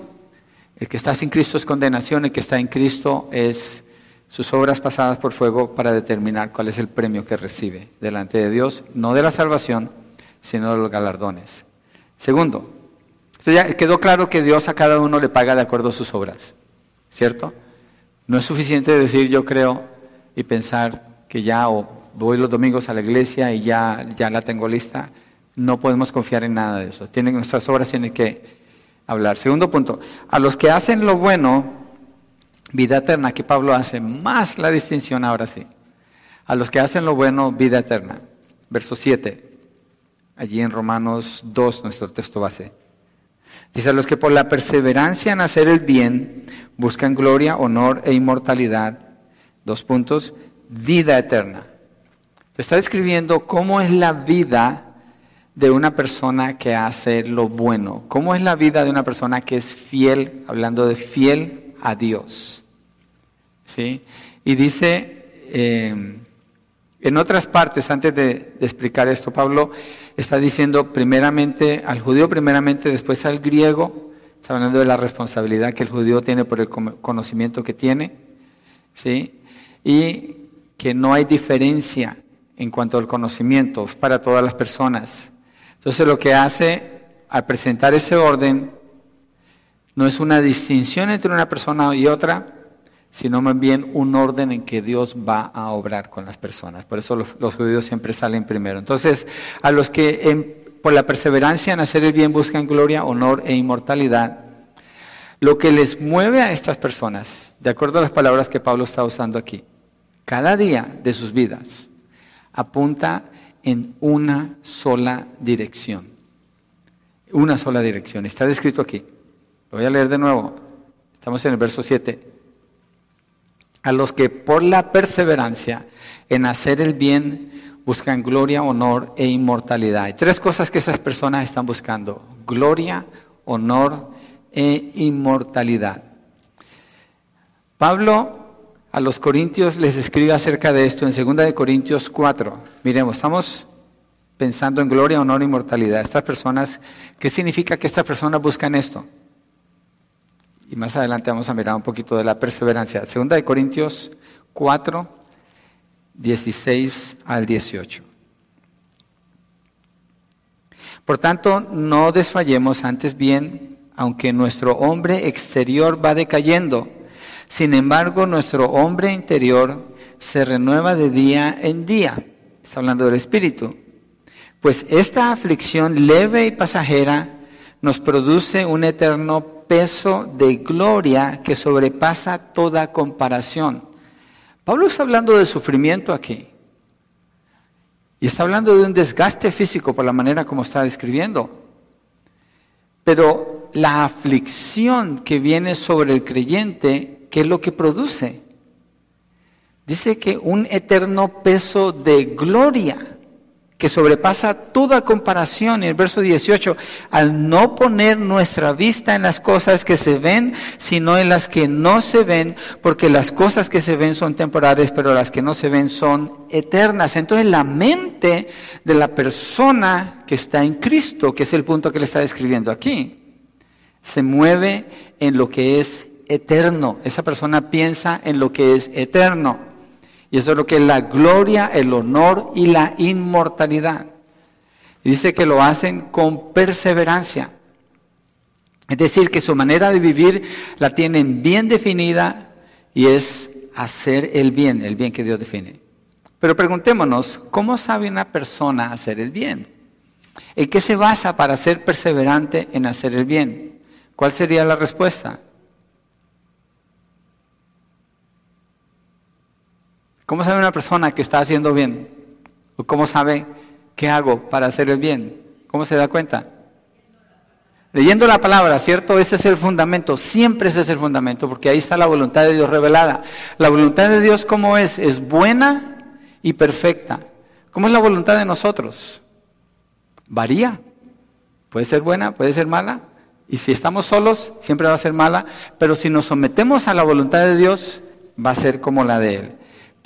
El que está sin Cristo es condenación, el que está en Cristo es sus obras pasadas por fuego para determinar cuál es el premio que recibe delante de Dios, no de la salvación, sino de los galardones. Segundo, ya quedó claro que Dios a cada uno le paga de acuerdo a sus obras, ¿cierto? No es suficiente decir yo creo y pensar que ya o voy los domingos a la iglesia y ya, ya la tengo lista no podemos confiar en nada de eso. Tienen, nuestras obras tienen que hablar. Segundo punto, a los que hacen lo bueno, vida eterna, que Pablo hace más la distinción ahora sí. A los que hacen lo bueno, vida eterna. Verso 7, allí en Romanos 2, nuestro texto base. Dice, a los que por la perseverancia en hacer el bien buscan gloria, honor e inmortalidad. Dos puntos, vida eterna. Está describiendo cómo es la vida de una persona que hace lo bueno? ¿Cómo es la vida de una persona que es fiel, hablando de fiel a Dios? ¿Sí? Y dice, eh, en otras partes, antes de, explicar esto, Pablo está diciendo primeramente al judío, primeramente después al griego, está hablando de la responsabilidad que el judío tiene por el conocimiento que tiene, ¿sí? Y que no hay diferencia en cuanto al conocimiento para todas las personas. Entonces lo que hace al presentar ese orden no es una distinción entre una persona y otra, sino más bien un orden en que Dios va a obrar con las personas. Por eso los, judíos siempre salen primero. Entonces, a los que por la perseverancia en hacer el bien buscan gloria, honor e inmortalidad, lo que les mueve a estas personas, de acuerdo a las palabras que Pablo está usando aquí, cada día de sus vidas, apunta en una sola dirección. Una sola dirección. Está descrito aquí. Lo voy a leer de nuevo. Estamos en el verso 7. A los que por la perseverancia en hacer el bien buscan gloria, honor e inmortalidad. Hay tres cosas que esas personas están buscando. Gloria, honor e inmortalidad. Pablo a los corintios les escribe acerca de esto en 2 de Corintios 4. Miremos, estamos pensando en gloria, honor e inmortalidad. Estas personas, ¿qué significa que estas personas buscan esto? Y más adelante vamos a mirar un poquito de la perseverancia. 2 de Corintios 4, 16 al 18. Por tanto, no desfallemos, antes bien, aunque nuestro hombre exterior va decayendo, sin embargo, nuestro hombre interior se renueva de día en día. Está hablando del Espíritu. Pues esta aflicción leve y pasajera nos produce un eterno peso de gloria que sobrepasa toda comparación. Pablo está hablando de sufrimiento aquí. Y está hablando de un desgaste físico por la manera como está describiendo. Pero la aflicción que viene sobre el creyente ¿qué es lo que produce? Dice que un eterno peso de gloria que sobrepasa toda comparación. En el verso 18, al no poner nuestra vista en las cosas que se ven, sino en las que no se ven, porque las cosas que se ven son temporales, pero las que no se ven son eternas. Entonces la mente de la persona que está en Cristo, que es el punto que le está describiendo aquí, se mueve en lo que es eterno. Esa persona piensa en lo que es eterno. Y eso es lo que es la gloria, el honor y la inmortalidad. Dice que lo hacen con perseverancia. Es decir, que su manera de vivir la tienen bien definida y es hacer el bien, el bien que Dios define. Pero preguntémonos, ¿cómo sabe una persona hacer el bien? ¿En qué se basa para ser perseverante en hacer el bien? ¿Cuál sería la respuesta? ¿Cómo sabe una persona que está haciendo bien? ¿O cómo sabe qué hago para hacer el bien? ¿Cómo se da cuenta? Leyendo la palabra, ¿cierto? Ese es el fundamento, siempre ese es el fundamento, porque ahí está la voluntad de Dios revelada. La voluntad de Dios, ¿cómo es? Es buena y perfecta. ¿Cómo es la voluntad de nosotros? Varía. Puede ser buena, puede ser mala. Y si estamos solos, siempre va a ser mala. Pero si nos sometemos a la voluntad de Dios, va a ser como la de Él.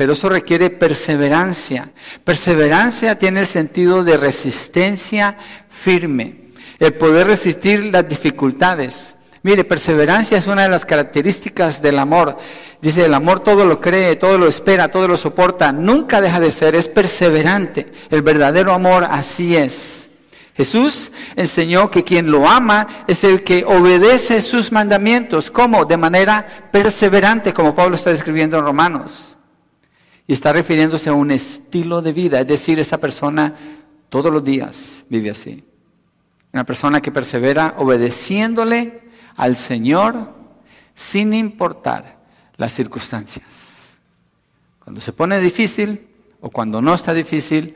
Pero eso requiere perseverancia. Perseverancia tiene el sentido de resistencia firme el poder resistir las dificultades. Mire, perseverancia es una de las características del amor. Dice, el amor todo lo cree, todo lo espera, todo lo soporta, nunca deja de ser, es perseverante. El verdadero amor así es. Jesús enseñó que quien lo ama es el que obedece sus mandamientos. ¿Cómo? De manera perseverante, como Pablo está describiendo en Romanos. Y está refiriéndose a un estilo de vida, es decir, esa persona todos los días vive así. Una persona que persevera obedeciéndole al Señor sin importar las circunstancias. Cuando se pone difícil o cuando no está difícil,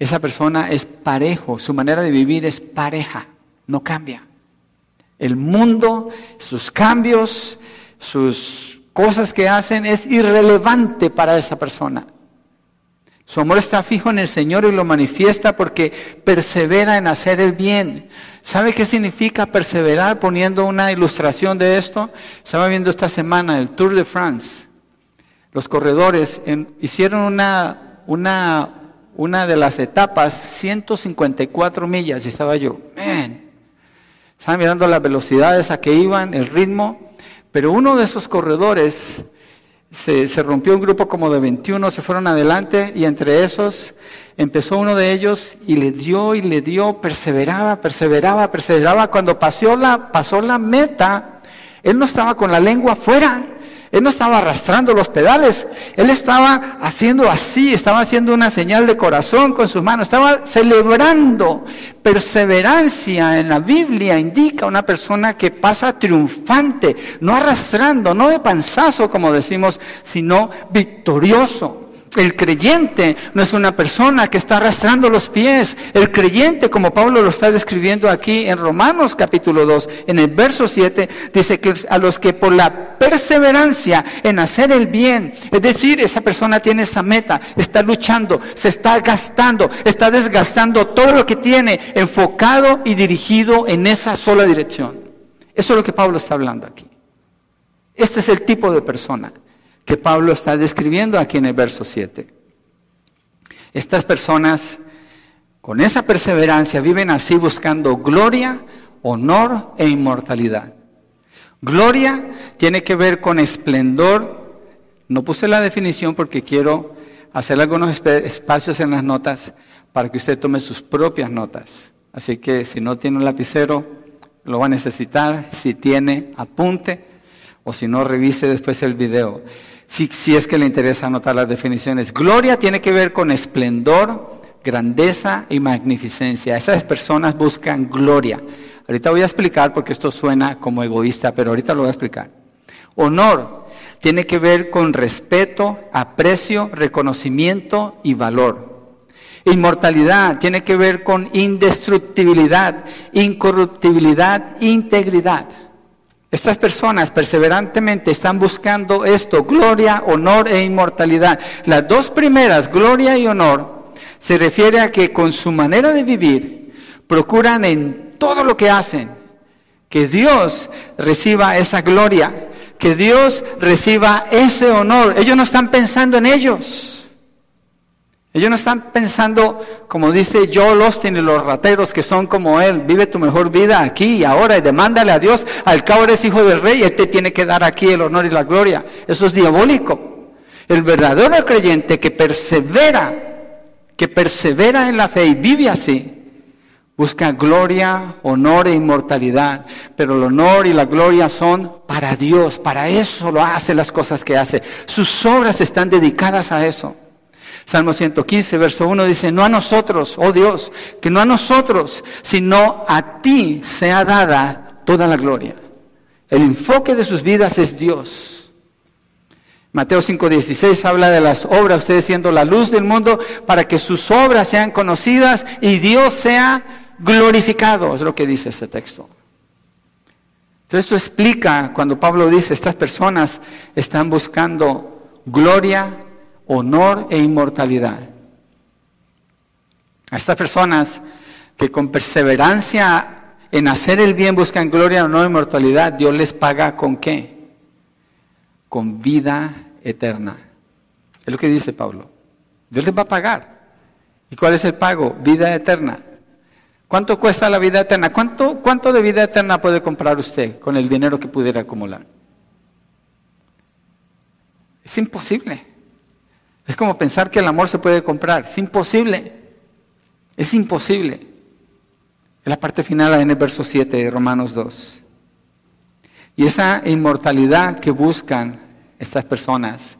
esa persona es parejo, su manera de vivir es pareja, no cambia. El mundo, sus cambios, sus cosas que hacen es irrelevante para esa persona. Su amor está fijo en el Señor y lo manifiesta porque persevera en hacer el bien. ¿Sabe qué significa perseverar poniendo una ilustración de esto? Estaba viendo esta semana el Tour de France. Los corredores hicieron una, una, una de las etapas, 154 millas, y estaba yo, man, estaba mirando las velocidades a que iban, el ritmo, pero uno de esos corredores se, rompió un grupo como de 21, se fueron adelante y entre esos empezó uno de ellos y le dio y le dio, perseveraba, perseveraba, perseveraba. Cuando pasó la, pasó la meta, él no estaba con la lengua afuera, él no estaba arrastrando los pedales, él estaba haciendo así, estaba haciendo una señal de corazón con sus manos, estaba celebrando. Perseverancia en la Biblia indica una persona que pasa triunfante, no arrastrando, no de panzazo como decimos, sino victorioso. El creyente no es una persona que está arrastrando los pies. El creyente, como Pablo lo está describiendo aquí en Romanos capítulo 2, en el verso 7, dice que a los que por la perseverancia en hacer el bien, es decir, esa persona tiene esa meta, está luchando, se está gastando, está desgastando todo lo que tiene enfocado y dirigido en esa sola dirección. Eso es lo que Pablo está hablando aquí. Este es el tipo de persona que Pablo está describiendo aquí en el verso 7. Estas personas con esa perseverancia viven así buscando gloria, honor e inmortalidad. Gloria tiene que ver con esplendor. No puse la definición porque quiero hacer algunos espacios en las notas para que usted tome sus propias notas. Así que si no tiene un lapicero, lo va a necesitar. Si tiene, apunte. O si no, revise después el video si, es que le interesa anotar las definiciones. Gloria tiene que ver con esplendor, grandeza y magnificencia. Esas personas buscan gloria. Ahorita voy a explicar porque esto suena como egoísta, pero ahorita lo voy a explicar. Honor tiene que ver con respeto, aprecio, reconocimiento y valor. Inmortalidad tiene que ver con indestructibilidad, incorruptibilidad, integridad. Estas personas perseverantemente están buscando esto, gloria, honor e inmortalidad. Las dos primeras, gloria y honor, se refiere a que con su manera de vivir procuran en todo lo que hacen que Dios reciba esa gloria, que Dios reciba ese honor. Ellos no están pensando en ellos. Ellos no están pensando, como dice Joel Austin y los rateros que son como él, vive tu mejor vida aquí y ahora y demándale a Dios, al cabo eres hijo del rey, él te tiene que dar aquí el honor y la gloria. Eso es diabólico. El verdadero creyente que persevera, que persevera en la fe y vive así, Busca gloria, honor e inmortalidad. Pero el honor y la gloria son para Dios. Para eso lo hace las cosas que hace. Sus obras están dedicadas a eso. Salmo 115, verso 1 dice, no a nosotros, oh Dios, que no a nosotros, sino a ti sea dada toda la gloria. El enfoque de sus vidas es Dios. Mateo 5:16 habla de las obras, ustedes siendo la luz del mundo, para que sus obras sean conocidas y Dios sea glorificado, es lo que dice este texto. Entonces esto explica cuando Pablo dice, estas personas están buscando gloria, honor e inmortalidad. A estas personas que con perseverancia en hacer el bien buscan gloria, honor e inmortalidad, Dios les paga con qué? Con vida eterna. Es lo que dice Pablo. Dios les va a pagar. ¿Y cuál es el pago? Vida eterna. ¿Cuánto cuesta la vida eterna? ¿Cuánto, ¿Cuánto de vida eterna puede comprar usted con el dinero que pudiera acumular? Es imposible. Es como pensar que el amor se puede comprar. Es imposible. Es imposible. En la parte final en el verso 7 de Romanos 2. Y esa inmortalidad que buscan estas personas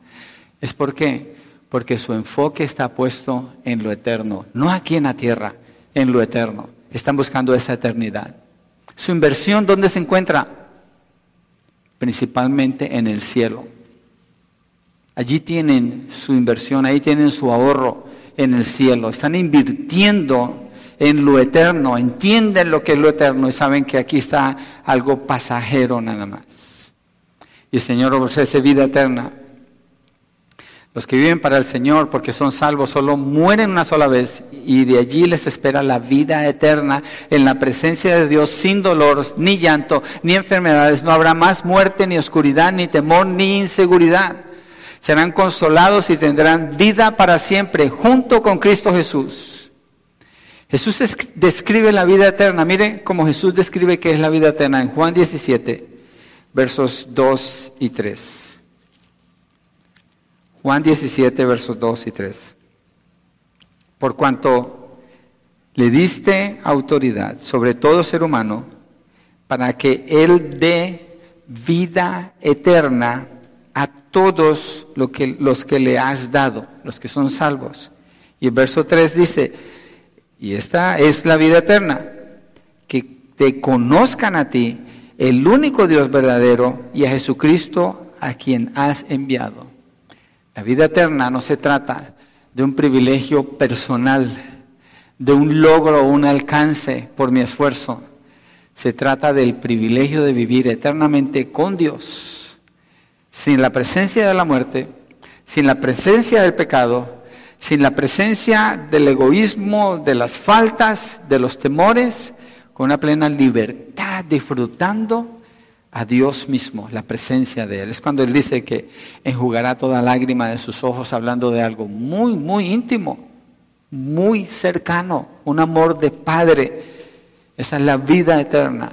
es por qué? Porque su enfoque está puesto en lo eterno, no aquí en la tierra, en lo eterno están buscando esa eternidad. Su inversión, ¿dónde se encuentra? Principalmente en el cielo. Allí tienen su inversión, ahí tienen su ahorro en el cielo. Están invirtiendo en lo eterno, entienden lo que es lo eterno y saben que aquí está algo pasajero nada más. Y el Señor ofrece vida eterna los que viven para el Señor porque son salvos solo mueren una sola vez y de allí les espera la vida eterna en la presencia de Dios sin dolor, ni llanto, ni enfermedades. No habrá más muerte, ni oscuridad, ni temor, ni inseguridad. Serán consolados y tendrán vida para siempre junto con Cristo Jesús. Jesús describe la vida eterna. Miren cómo Jesús describe qué es la vida eterna en Juan 17, versos 2 y 3. Juan 17, versos 2 y 3. Por cuanto le diste autoridad sobre todo ser humano, para que Él dé vida eterna todos que, los que le has dado, los que son salvos. Y el verso 3 dice, y esta es la vida eterna, que te conozcan a ti, el único Dios verdadero, y a Jesucristo a quien has enviado. La vida eterna no se trata de un privilegio personal, de un logro o un alcance por mi esfuerzo. Se trata del privilegio de vivir eternamente con Dios, sin la presencia de la muerte, sin la presencia del pecado, sin la presencia del egoísmo, de las faltas, de los temores, con una plena libertad, disfrutando a Dios mismo, la presencia de Él. Es cuando Él dice que enjugará toda lágrima de sus ojos hablando de algo muy, muy íntimo, muy cercano, un amor de Padre. Esa es la vida eterna.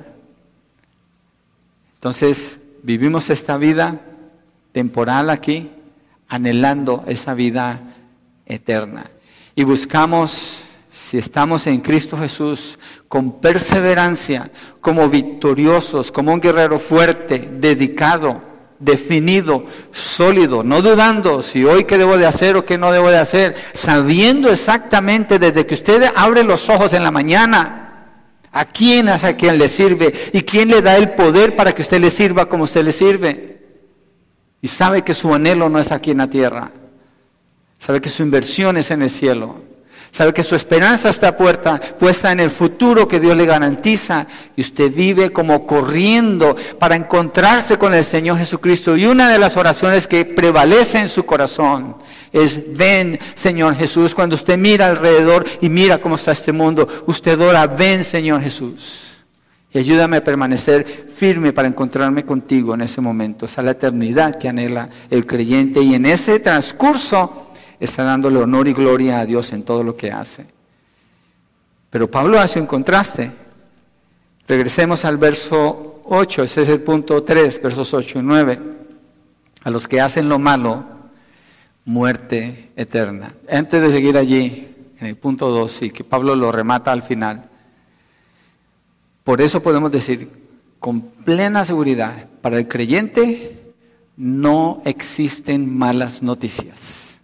Entonces, vivimos esta vida temporal aquí, anhelando esa vida eterna. Y buscamos si estamos en Cristo Jesús con perseverancia, como victoriosos, como un guerrero fuerte, dedicado, definido, sólido, no dudando si hoy qué debo de hacer o qué no debo de hacer, sabiendo exactamente desde que usted abre los ojos en la mañana, a quién es a quien le sirve y quién le da el poder para que usted le sirva como usted le sirve. Y sabe que su anhelo no es aquí en la tierra, sabe que su inversión es en el cielo. Sabe que su esperanza está puerta, puesta en el futuro que Dios le garantiza y usted vive como corriendo para encontrarse con el Señor Jesucristo. Y una de las oraciones que prevalece en su corazón es, ven Señor Jesús, cuando usted mira alrededor y mira cómo está este mundo, usted ora, ven Señor Jesús. Y ayúdame a permanecer firme para encontrarme contigo en ese momento. Esa es la eternidad que anhela el creyente. Y en ese transcurso está dándole honor y gloria a Dios en todo lo que hace. Pero Pablo hace un contraste. Regresemos al verso 8, ese es el punto 3, versos 8 y 9. A los que hacen lo malo, muerte eterna. Antes de seguir allí, en el punto 2, y que Pablo lo remata al final, Por eso podemos decir con plena seguridad, para el creyente no existen malas noticias.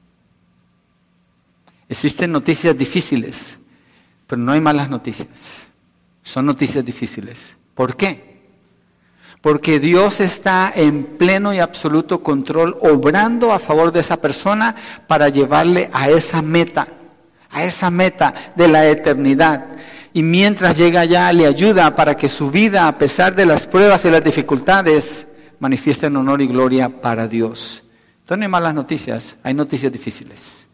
Existen noticias difíciles, pero no hay malas noticias. Son noticias difíciles. ¿Por qué? Porque Dios está en pleno y absoluto control, obrando a favor de esa persona para llevarle a esa meta, a esa meta de la eternidad. Y mientras llega allá, le ayuda para que su vida, a pesar de las pruebas y las dificultades, manifieste en honor y gloria para Dios. Entonces no hay malas noticias, hay noticias difíciles.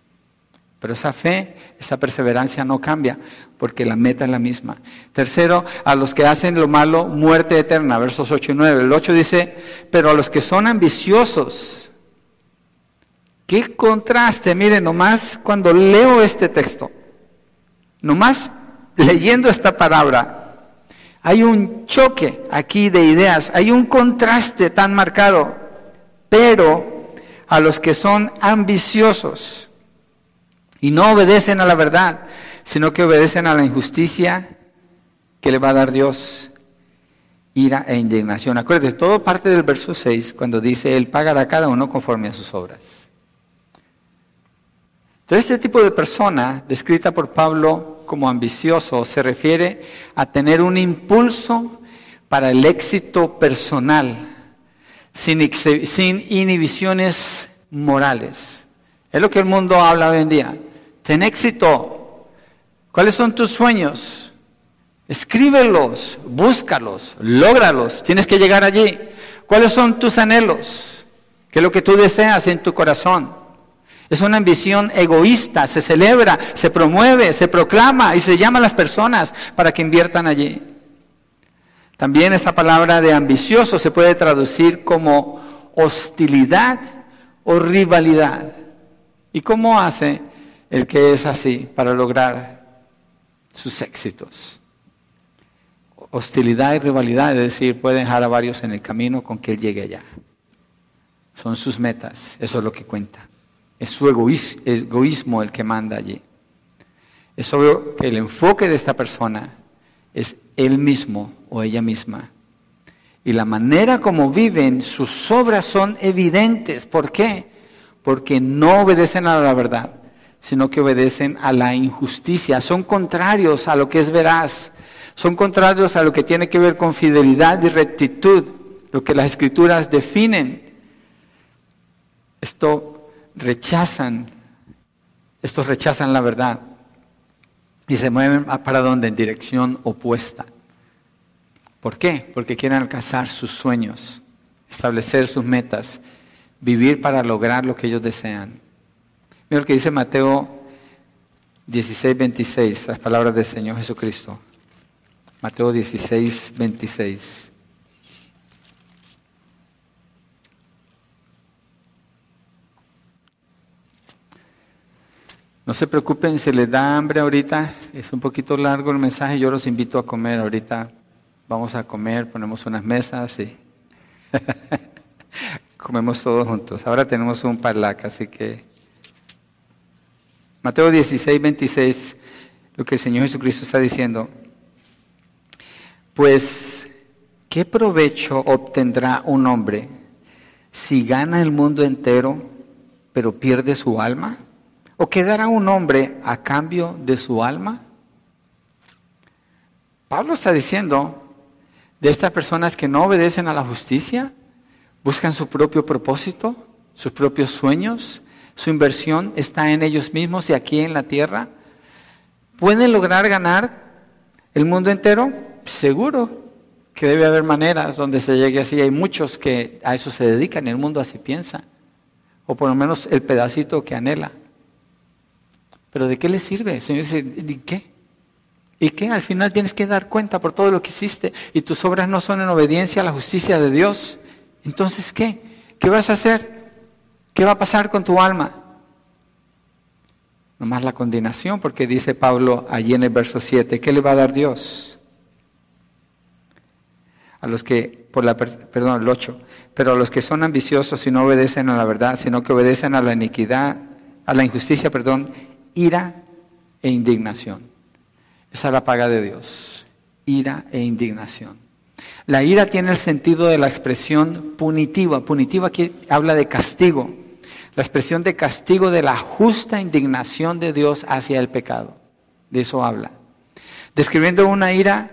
Pero esa fe, esa perseverancia no cambia, porque la meta es la misma. Tercero, a los que hacen lo malo, muerte eterna, versos 8 y 9. El 8 dice, pero a los que son ambiciosos, qué contraste, miren, nomás cuando leo este texto, nomás leyendo esta palabra, hay un choque aquí de ideas, hay un contraste tan marcado, pero a los que son ambiciosos, y no obedecen a la verdad, sino que obedecen a la injusticia que le va a dar Dios. Ira e indignación. Acuérdense, todo parte del verso 6 cuando dice, Él pagará a cada uno conforme a sus obras. Entonces, este tipo de persona, descrita por Pablo como ambicioso, se refiere a tener un impulso para el éxito personal, sin, sin inhibiciones morales. Es lo que el mundo habla hoy en día. Ten éxito. ¿Cuáles son tus sueños? Escríbelos, búscalos, lógralos. Tienes que llegar allí. ¿Cuáles son tus anhelos? ¿Qué es lo que tú deseas en tu corazón? Es una ambición egoísta, se celebra, se promueve, se proclama y se llama a las personas para que inviertan allí. También esa palabra de ambicioso se puede traducir como hostilidad o rivalidad. ¿Y cómo hace el que es así para lograr sus éxitos. Hostilidad y rivalidad, es decir, puede dejar a varios en el camino con que él llegue allá. Son sus metas, eso es lo que cuenta. Es su egoísmo el que manda allí. Es obvio que el enfoque de esta persona es él mismo o ella misma. Y la manera como viven, sus obras son evidentes. ¿Por qué? Porque no obedecen a la verdad sino que obedecen a la injusticia. Son contrarios a lo que es veraz. Son contrarios a lo que tiene que ver con fidelidad y rectitud, lo que las escrituras definen. Esto rechazan, estos rechazan la verdad y se mueven para donde en dirección opuesta. ¿Por qué? Porque quieren alcanzar sus sueños, establecer sus metas, vivir para lograr lo que ellos desean. Mira lo que dice Mateo 16, 26, las palabras del Señor Jesucristo. Mateo 16, 26. No se preocupen, si les da hambre ahorita, es un poquito largo el mensaje, yo los invito a comer ahorita. Vamos a comer, ponemos unas mesas y comemos todos juntos. Ahora tenemos un parlac, así que Mateo 16, 26, lo que el Señor Jesucristo está diciendo. Pues, ¿qué provecho obtendrá un hombre si gana el mundo entero, pero pierde su alma? ¿O quedará un hombre a cambio de su alma? Pablo está diciendo de estas personas que no obedecen a la justicia, buscan su propio propósito, sus propios sueños, su inversión está en ellos mismos y aquí en la tierra. ¿Pueden lograr ganar el mundo entero? Seguro que debe haber maneras donde se llegue así. Hay muchos que a eso se dedican, el mundo así piensa. O por lo menos el pedacito que anhela. Pero ¿de qué le sirve? El Señor dice, ¿y qué? ¿Y qué? Al final tienes que dar cuenta por todo lo que hiciste y tus obras no son en obediencia a la justicia de Dios. Entonces, ¿qué? ¿Qué vas a hacer? ¿Qué va a pasar con tu alma? Nomás la condenación, porque dice Pablo allí en el verso 7, ¿qué le va a dar Dios? A los que, por la, perdón, el 8, pero a los que son ambiciosos y no obedecen a la verdad, sino que obedecen a la iniquidad, a la injusticia, perdón, ira e indignación. Esa es la paga de Dios. ira e indignación. La ira tiene el sentido de la expresión punitiva. Punitiva aquí habla de castigo. La expresión de castigo de la justa indignación de Dios hacia el pecado. De eso habla. Describiendo una ira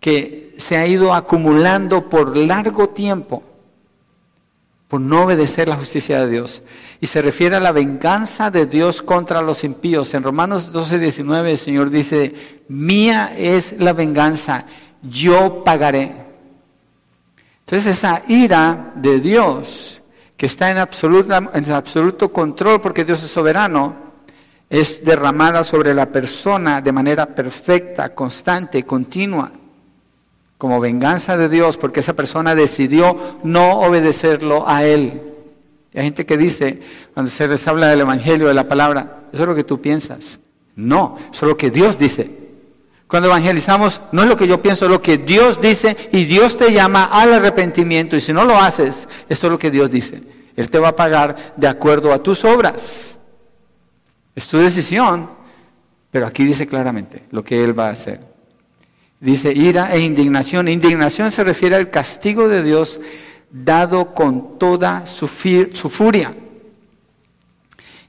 que se ha ido acumulando por largo tiempo por no obedecer la justicia de Dios. Y se refiere a la venganza de Dios contra los impíos. En Romanos 12, 19 el Señor dice, mía es la venganza, yo pagaré. Entonces esa ira de Dios, que está en, en absoluto control porque Dios es soberano, es derramada sobre la persona de manera perfecta, constante, continua como venganza de Dios porque esa persona decidió no obedecerlo a Él. hay gente que dice, cuando se les habla del Evangelio, de la palabra, eso es lo que tú piensas. No, eso es lo que Dios dice. Cuando evangelizamos, no es lo que yo pienso, es lo que Dios dice y Dios te llama al arrepentimiento y si no lo haces, esto es lo que Dios dice. Él te va a pagar de acuerdo a tus obras. Es tu decisión, pero aquí dice claramente lo que Él va a hacer. Dice ira e indignación. Indignación se refiere al castigo de Dios dado con toda su, furia.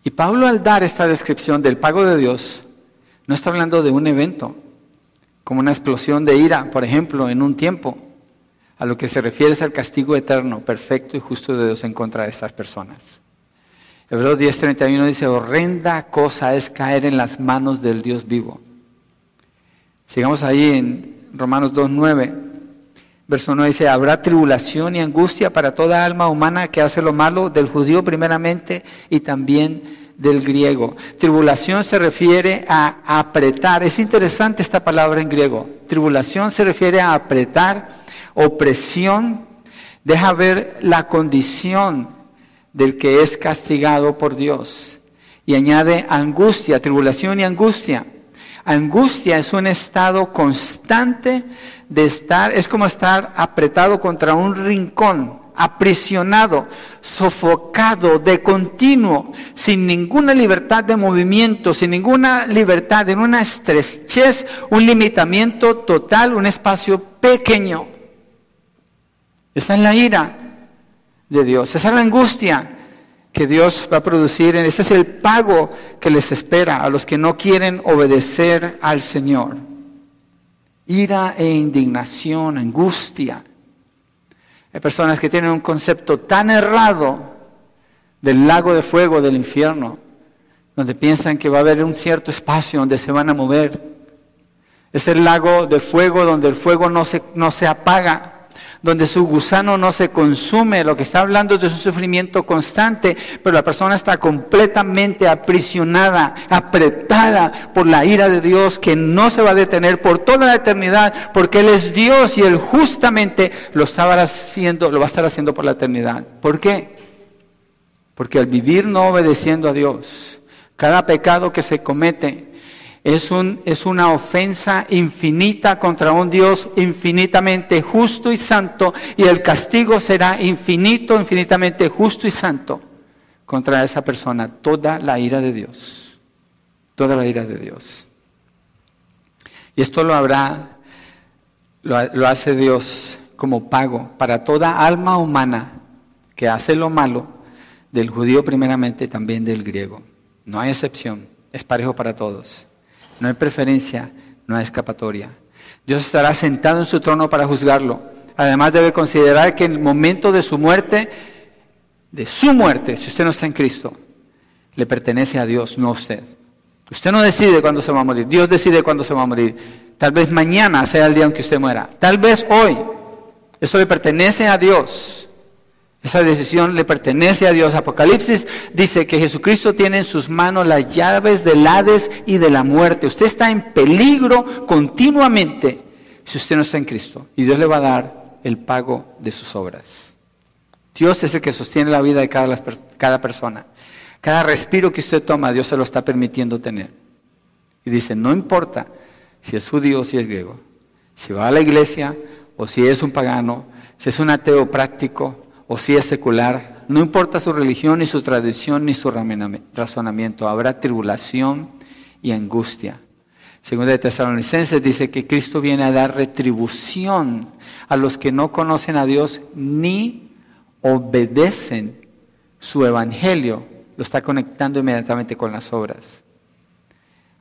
Y Pablo al dar esta descripción del pago de Dios, no está hablando de un evento, como una explosión de ira, por ejemplo, en un tiempo. A lo que se refiere es al castigo eterno, perfecto y justo de Dios en contra de estas personas. Hebreos 10:31 dice, horrenda cosa es caer en las manos del Dios vivo. Sigamos ahí en Romanos 2.9. Verso 9 dice, habrá tribulación y angustia para toda alma humana que hace lo malo, del judío primeramente y también del griego. Tribulación se refiere a apretar. Es interesante esta palabra en griego. Tribulación se refiere a apretar, opresión. Deja ver la condición del que es castigado por Dios. Y añade angustia, tribulación y angustia. Angustia es un estado constante de estar, es como estar apretado contra un rincón, aprisionado, sofocado de continuo, sin ninguna libertad de movimiento, sin ninguna libertad, en una estrechez, un limitamiento total, un espacio pequeño. Esa es la ira de Dios, esa es la angustia que Dios va a producir. Ese es el pago que les espera a los que no quieren obedecer al Señor. Ira e indignación, angustia. Hay personas que tienen un concepto tan errado del lago de fuego del infierno, donde piensan que va a haber un cierto espacio donde se van a mover. Es el lago de fuego donde el fuego no se, no se apaga donde su gusano no se consume, lo que está hablando de un sufrimiento constante, pero la persona está completamente aprisionada, apretada por la ira de Dios que no se va a detener por toda la eternidad, porque Él es Dios y Él justamente lo, estaba haciendo, lo va a estar haciendo por la eternidad. ¿Por qué? Porque al vivir no obedeciendo a Dios, cada pecado que se comete, es, un, es una ofensa infinita contra un Dios infinitamente justo y santo y el castigo será infinito, infinitamente justo y santo contra esa persona. Toda la ira de Dios. Toda la ira de Dios. Y esto lo habrá, lo hace Dios como pago para toda alma humana que hace lo malo, del judío primeramente, también del griego. No hay excepción, es parejo para todos. No hay preferencia, no hay escapatoria. Dios estará sentado en su trono para juzgarlo. Además debe considerar que en el momento de su muerte, de su muerte, si usted no está en Cristo, le pertenece a Dios, no a usted. Usted no decide cuándo se va a morir, Dios decide cuándo se va a morir. Tal vez mañana sea el día en que usted muera, tal vez hoy. Eso le pertenece a Dios. Esa decisión le pertenece a Dios. Apocalipsis dice que Jesucristo tiene en sus manos las llaves del Hades y de la muerte. Usted está en peligro continuamente si usted no está en Cristo. Y Dios le va a dar el pago de sus obras. Dios es el que sostiene la vida de cada, cada persona. Cada respiro que usted toma, Dios se lo está permitiendo tener. Y dice, no importa si es judío o si es griego, si va a la iglesia o si es un pagano, si es un ateo práctico o si es secular, no importa su religión, ni su tradición, ni su razonamiento, habrá tribulación y angustia. Segunda de Tesalonicenses dice que Cristo viene a dar retribución a los que no conocen a Dios ni obedecen su evangelio. Lo está conectando inmediatamente con las obras.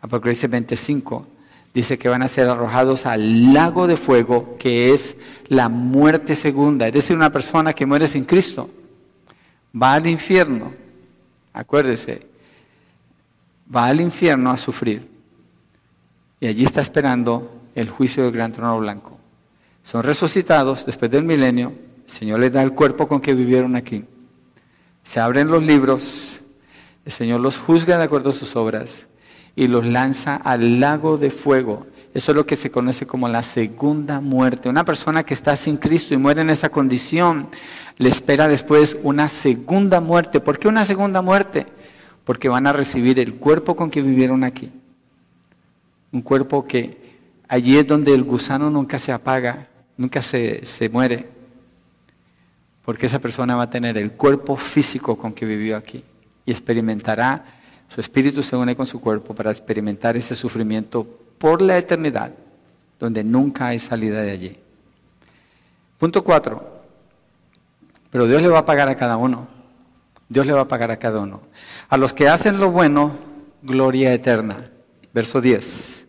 Apocalipsis 25 dice que van a ser arrojados al lago de fuego, que es la muerte segunda. Es decir, una persona que muere sin Cristo va al infierno. Acuérdese, va al infierno a sufrir. Y allí está esperando el juicio del gran trono blanco. Son resucitados después del milenio. El Señor les da el cuerpo con que vivieron aquí. Se abren los libros. El Señor los juzga de acuerdo a sus obras y los lanza al lago de fuego. Eso es lo que se conoce como la segunda muerte. Una persona que está sin Cristo y muere en esa condición, le espera después una segunda muerte. ¿Por qué una segunda muerte? Porque van a recibir el cuerpo con que vivieron aquí. Un cuerpo que allí es donde el gusano nunca se apaga, nunca se, se muere. Porque esa persona va a tener el cuerpo físico con que vivió aquí y experimentará, su espíritu se une con su cuerpo para experimentar ese sufrimiento por la eternidad, donde nunca hay salida de allí. Punto cuatro. Pero Dios le va a pagar a cada uno. Dios le va a pagar a cada uno. A los que hacen lo bueno, gloria eterna. Verso 10.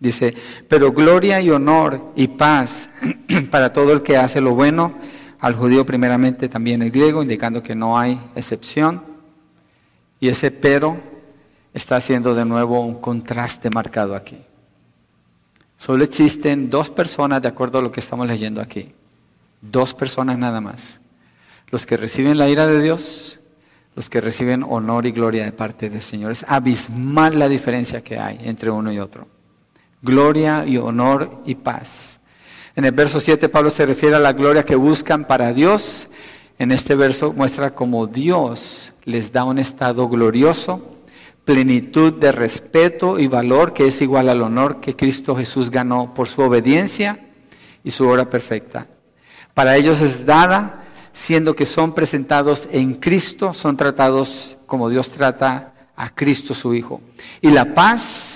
Dice, pero gloria y honor y paz para todo el que hace lo bueno, al judío primeramente también el griego, indicando que no hay excepción. Y ese pero está haciendo de nuevo un contraste marcado aquí. Solo existen dos personas de acuerdo a lo que estamos leyendo aquí. Dos personas nada más. Los que reciben la ira de Dios, los que reciben honor y gloria de parte del Señor. Es abismal la diferencia que hay entre uno y otro gloria y honor y paz. En el verso 7 Pablo se refiere a la gloria que buscan para Dios. En este verso muestra cómo Dios les da un estado glorioso, plenitud de respeto y valor que es igual al honor que Cristo Jesús ganó por su obediencia y su obra perfecta. Para ellos es dada, siendo que son presentados en Cristo, son tratados como Dios trata a Cristo su Hijo. Y la paz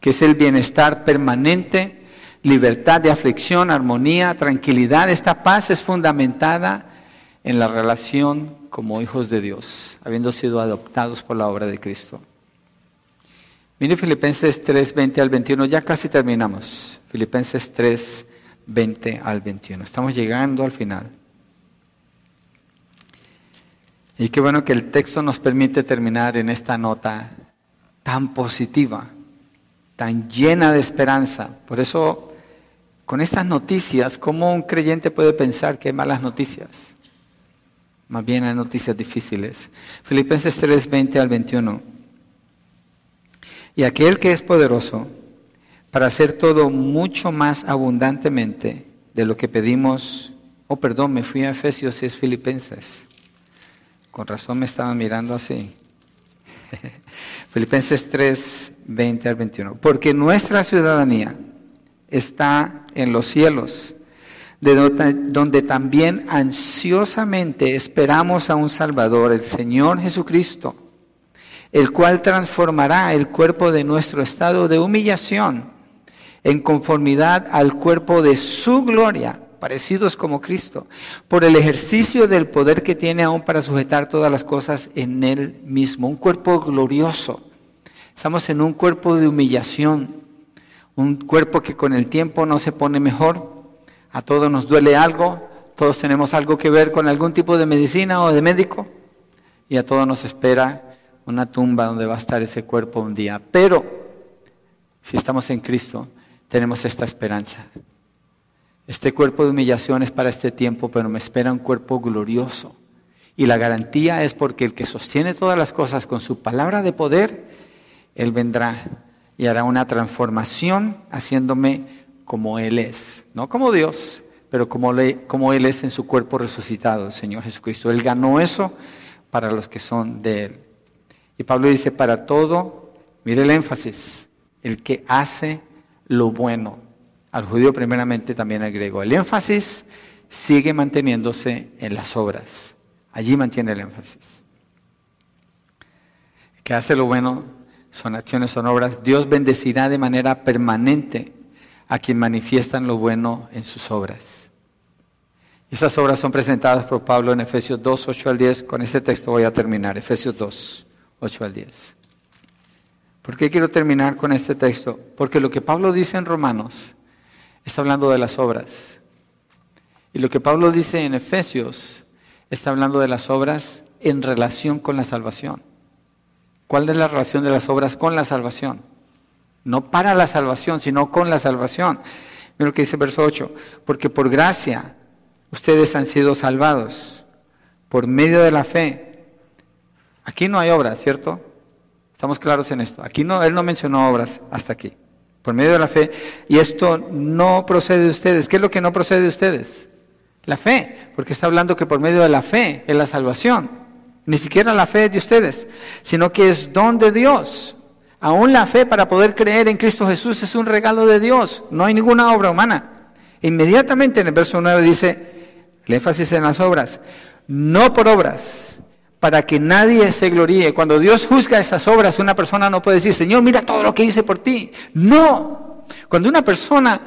que es el bienestar permanente, libertad de aflicción, armonía, tranquilidad. Esta paz es fundamentada en la relación como hijos de Dios, habiendo sido adoptados por la obra de Cristo. Mire Filipenses 3, 20 al 21, ya casi terminamos. Filipenses 3, 20 al 21. Estamos llegando al final. Y qué bueno que el texto nos permite terminar en esta nota tan positiva tan llena de esperanza. Por eso, con estas noticias, ¿cómo un creyente puede pensar que hay malas noticias? Más bien hay noticias difíciles. Filipenses 3, 20 al 21. Y aquel que es poderoso para hacer todo mucho más abundantemente de lo que pedimos. Oh, perdón, me fui a Efesios y es Filipenses. Con razón me estaba mirando así. Filipenses 3, 20 al 21. Porque nuestra ciudadanía está en los cielos, de donde también ansiosamente esperamos a un Salvador, el Señor Jesucristo, el cual transformará el cuerpo de nuestro estado de humillación en conformidad al cuerpo de su gloria parecidos como Cristo, por el ejercicio del poder que tiene aún para sujetar todas las cosas en Él mismo. Un cuerpo glorioso. Estamos en un cuerpo de humillación, un cuerpo que con el tiempo no se pone mejor. A todos nos duele algo, todos tenemos algo que ver con algún tipo de medicina o de médico, y a todos nos espera una tumba donde va a estar ese cuerpo un día. Pero si estamos en Cristo, tenemos esta esperanza. Este cuerpo de humillación es para este tiempo, pero me espera un cuerpo glorioso. Y la garantía es porque el que sostiene todas las cosas con su palabra de poder, Él vendrá y hará una transformación haciéndome como Él es. No como Dios, pero como, Él es en su cuerpo resucitado, el Señor Jesucristo. Él ganó eso para los que son de Él. Y Pablo dice, para todo, mire el énfasis, el que hace lo bueno al judío primeramente, también al griego. El énfasis sigue manteniéndose en las obras. Allí mantiene el énfasis. El que hace lo bueno son acciones, son obras, Dios bendecirá de manera permanente a quien manifiestan lo bueno en sus obras. Esas obras son presentadas por Pablo en Efesios 2, 8 al 10. Con este texto voy a terminar, Efesios 2, 8 al 10. ¿Por qué quiero terminar con este texto? Porque lo que Pablo dice en Romanos está hablando de las obras. Y lo que Pablo dice en Efesios está hablando de las obras en relación con la salvación. ¿Cuál es la relación de las obras con la salvación? No para la salvación, sino con la salvación. Mira lo que dice verso 8. Porque por gracia ustedes han sido salvados por medio de la fe. Aquí no hay obras, ¿cierto? Estamos claros en esto. Aquí no, él no mencionó obras hasta aquí. Por medio de la fe. Y esto no procede de ustedes. ¿Qué es lo que no procede de ustedes? La fe. Porque está hablando que por medio de la fe es la salvación. Ni siquiera la fe es de ustedes, sino que es don de Dios. Aún la fe para poder creer en Cristo Jesús es un regalo de Dios. No hay ninguna obra humana. Inmediatamente en el verso 9 dice, el énfasis en las obras, no por obras, para que nadie se gloríe. Cuando Dios juzga esas obras, una persona no puede decir, Señor, mira todo lo que hice por ti. No. Cuando una persona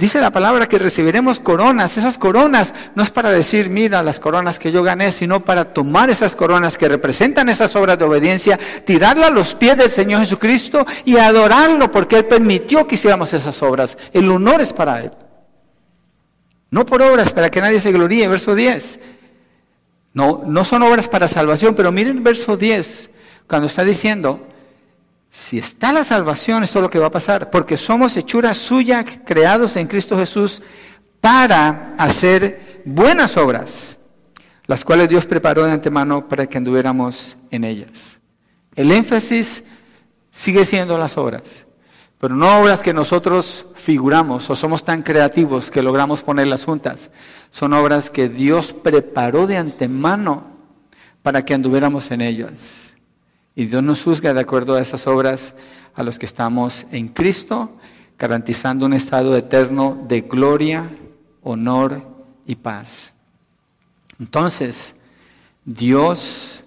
dice la palabra que recibiremos coronas, esas coronas no es para decir, mira las coronas que yo gané, sino para tomar esas coronas que representan esas obras de obediencia, tirarla a los pies del Señor Jesucristo y adorarlo porque Él permitió que hiciéramos esas obras. El honor es para Él. No por obras, para que nadie se gloríe. Verso 10. No, no son obras para salvación, pero miren verso 10, cuando está diciendo, si está la salvación, esto es lo que va a pasar, porque somos hechura suya, creados en Cristo Jesús, para hacer buenas obras, las cuales Dios preparó de antemano para que anduviéramos en ellas. El énfasis sigue siendo las obras, pero no obras que nosotros figuramos o somos tan creativos que logramos ponerlas juntas. Son obras que Dios preparó de antemano para que anduviéramos en ellas. Y Dios nos juzga de acuerdo a esas obras a los que estamos en Cristo, garantizando un estado eterno de gloria, honor y paz. Entonces, Dios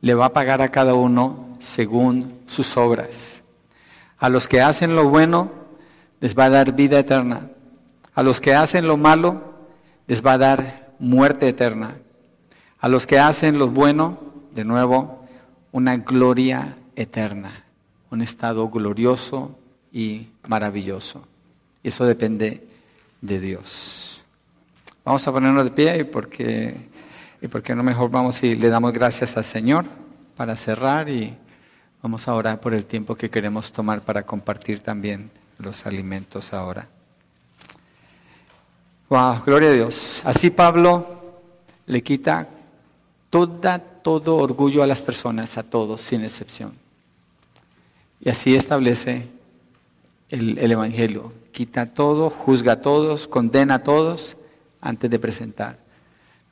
le va a pagar a cada uno según sus obras. A los que hacen lo bueno, les va a dar vida eterna. A los que hacen lo malo, les va a dar muerte eterna. A los que hacen lo bueno, de nuevo, una gloria eterna, un estado glorioso y maravilloso. Eso depende de Dios. Vamos a ponernos de pie y porque, y porque no mejor vamos y le damos gracias al Señor para cerrar y Vamos a orar por el tiempo que queremos tomar para compartir también los alimentos ahora. Wow, gloria a Dios. Así Pablo le quita toda, todo orgullo a las personas, a todos, sin excepción. Y así establece el, el Evangelio. Quita todo, juzga a todos, condena a todos antes de presentar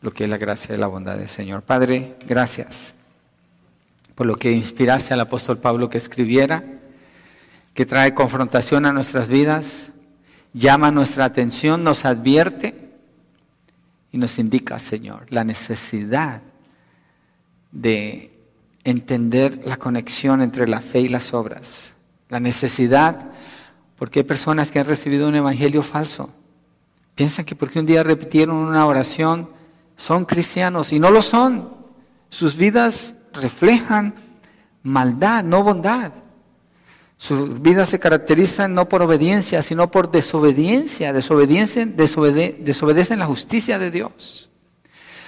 lo que es la gracia y la bondad del Señor. Padre, gracias por lo que inspiraste al apóstol Pablo que escribiera, que trae confrontación a nuestras vidas, llama nuestra atención, nos advierte y nos indica, Señor, la necesidad de entender la conexión entre la fe y las obras. La necesidad, porque hay personas que han recibido un evangelio falso. Piensan que porque un día repitieron una oración son cristianos y no lo son. Sus vidas reflejan maldad, no bondad. Sus vidas se caracterizan no por obediencia, sino por desobediencia. Desobedecen, desobedecen la justicia de Dios.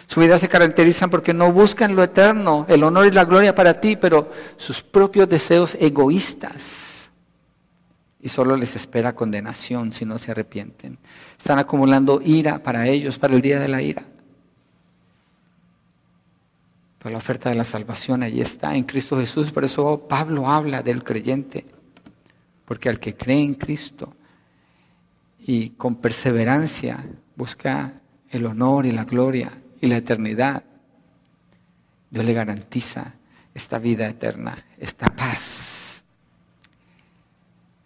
Su vida se caracterizan porque no buscan lo eterno, el honor y la gloria para ti, pero sus propios deseos egoístas. Y solo les espera condenación si no se arrepienten. Están acumulando ira para ellos, para el día de la ira. Pero la oferta de la salvación allí está en Cristo Jesús. Por eso Pablo habla del creyente. Porque al que cree en Cristo y con perseverancia busca el honor y la gloria y la eternidad, Dios le garantiza esta vida eterna, esta paz,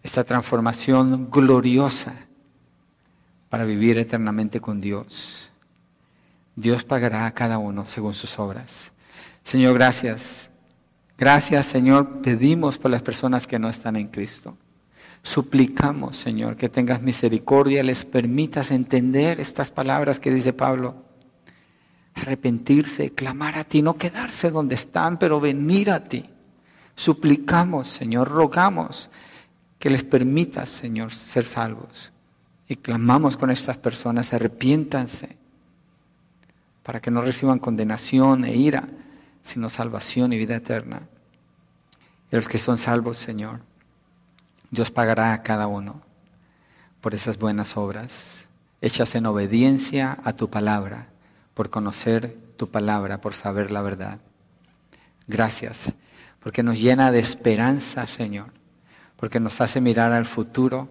esta transformación gloriosa para vivir eternamente con Dios. Dios pagará a cada uno según sus obras. Señor, gracias. Gracias, Señor, pedimos por las personas que no están en Cristo. Suplicamos, Señor, que tengas misericordia, les permitas entender estas palabras que dice Pablo. Arrepentirse, clamar a ti, no quedarse donde están, pero venir a ti. Suplicamos, Señor, rogamos que les permitas, Señor, ser salvos. Y clamamos con estas personas, arrepiéntanse, para que no reciban condenación e ira, sino salvación y vida eterna. Y los que son salvos, Señor, Dios pagará a cada uno por esas buenas obras, hechas en obediencia a tu palabra, por conocer tu palabra, por saber la verdad. Gracias, porque nos llena de esperanza, Señor, porque nos hace mirar al futuro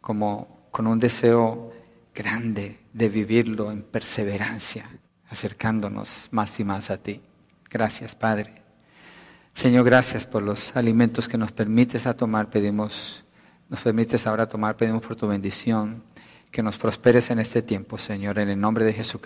como con un deseo grande de vivirlo en perseverancia, acercándonos más y más a ti. Gracias, Padre. Señor, gracias por los alimentos que nos permites a tomar. Pedimos, nos permites ahora tomar, pedimos por tu bendición, que nos prosperes en este tiempo, Señor, en el nombre de Jesucristo.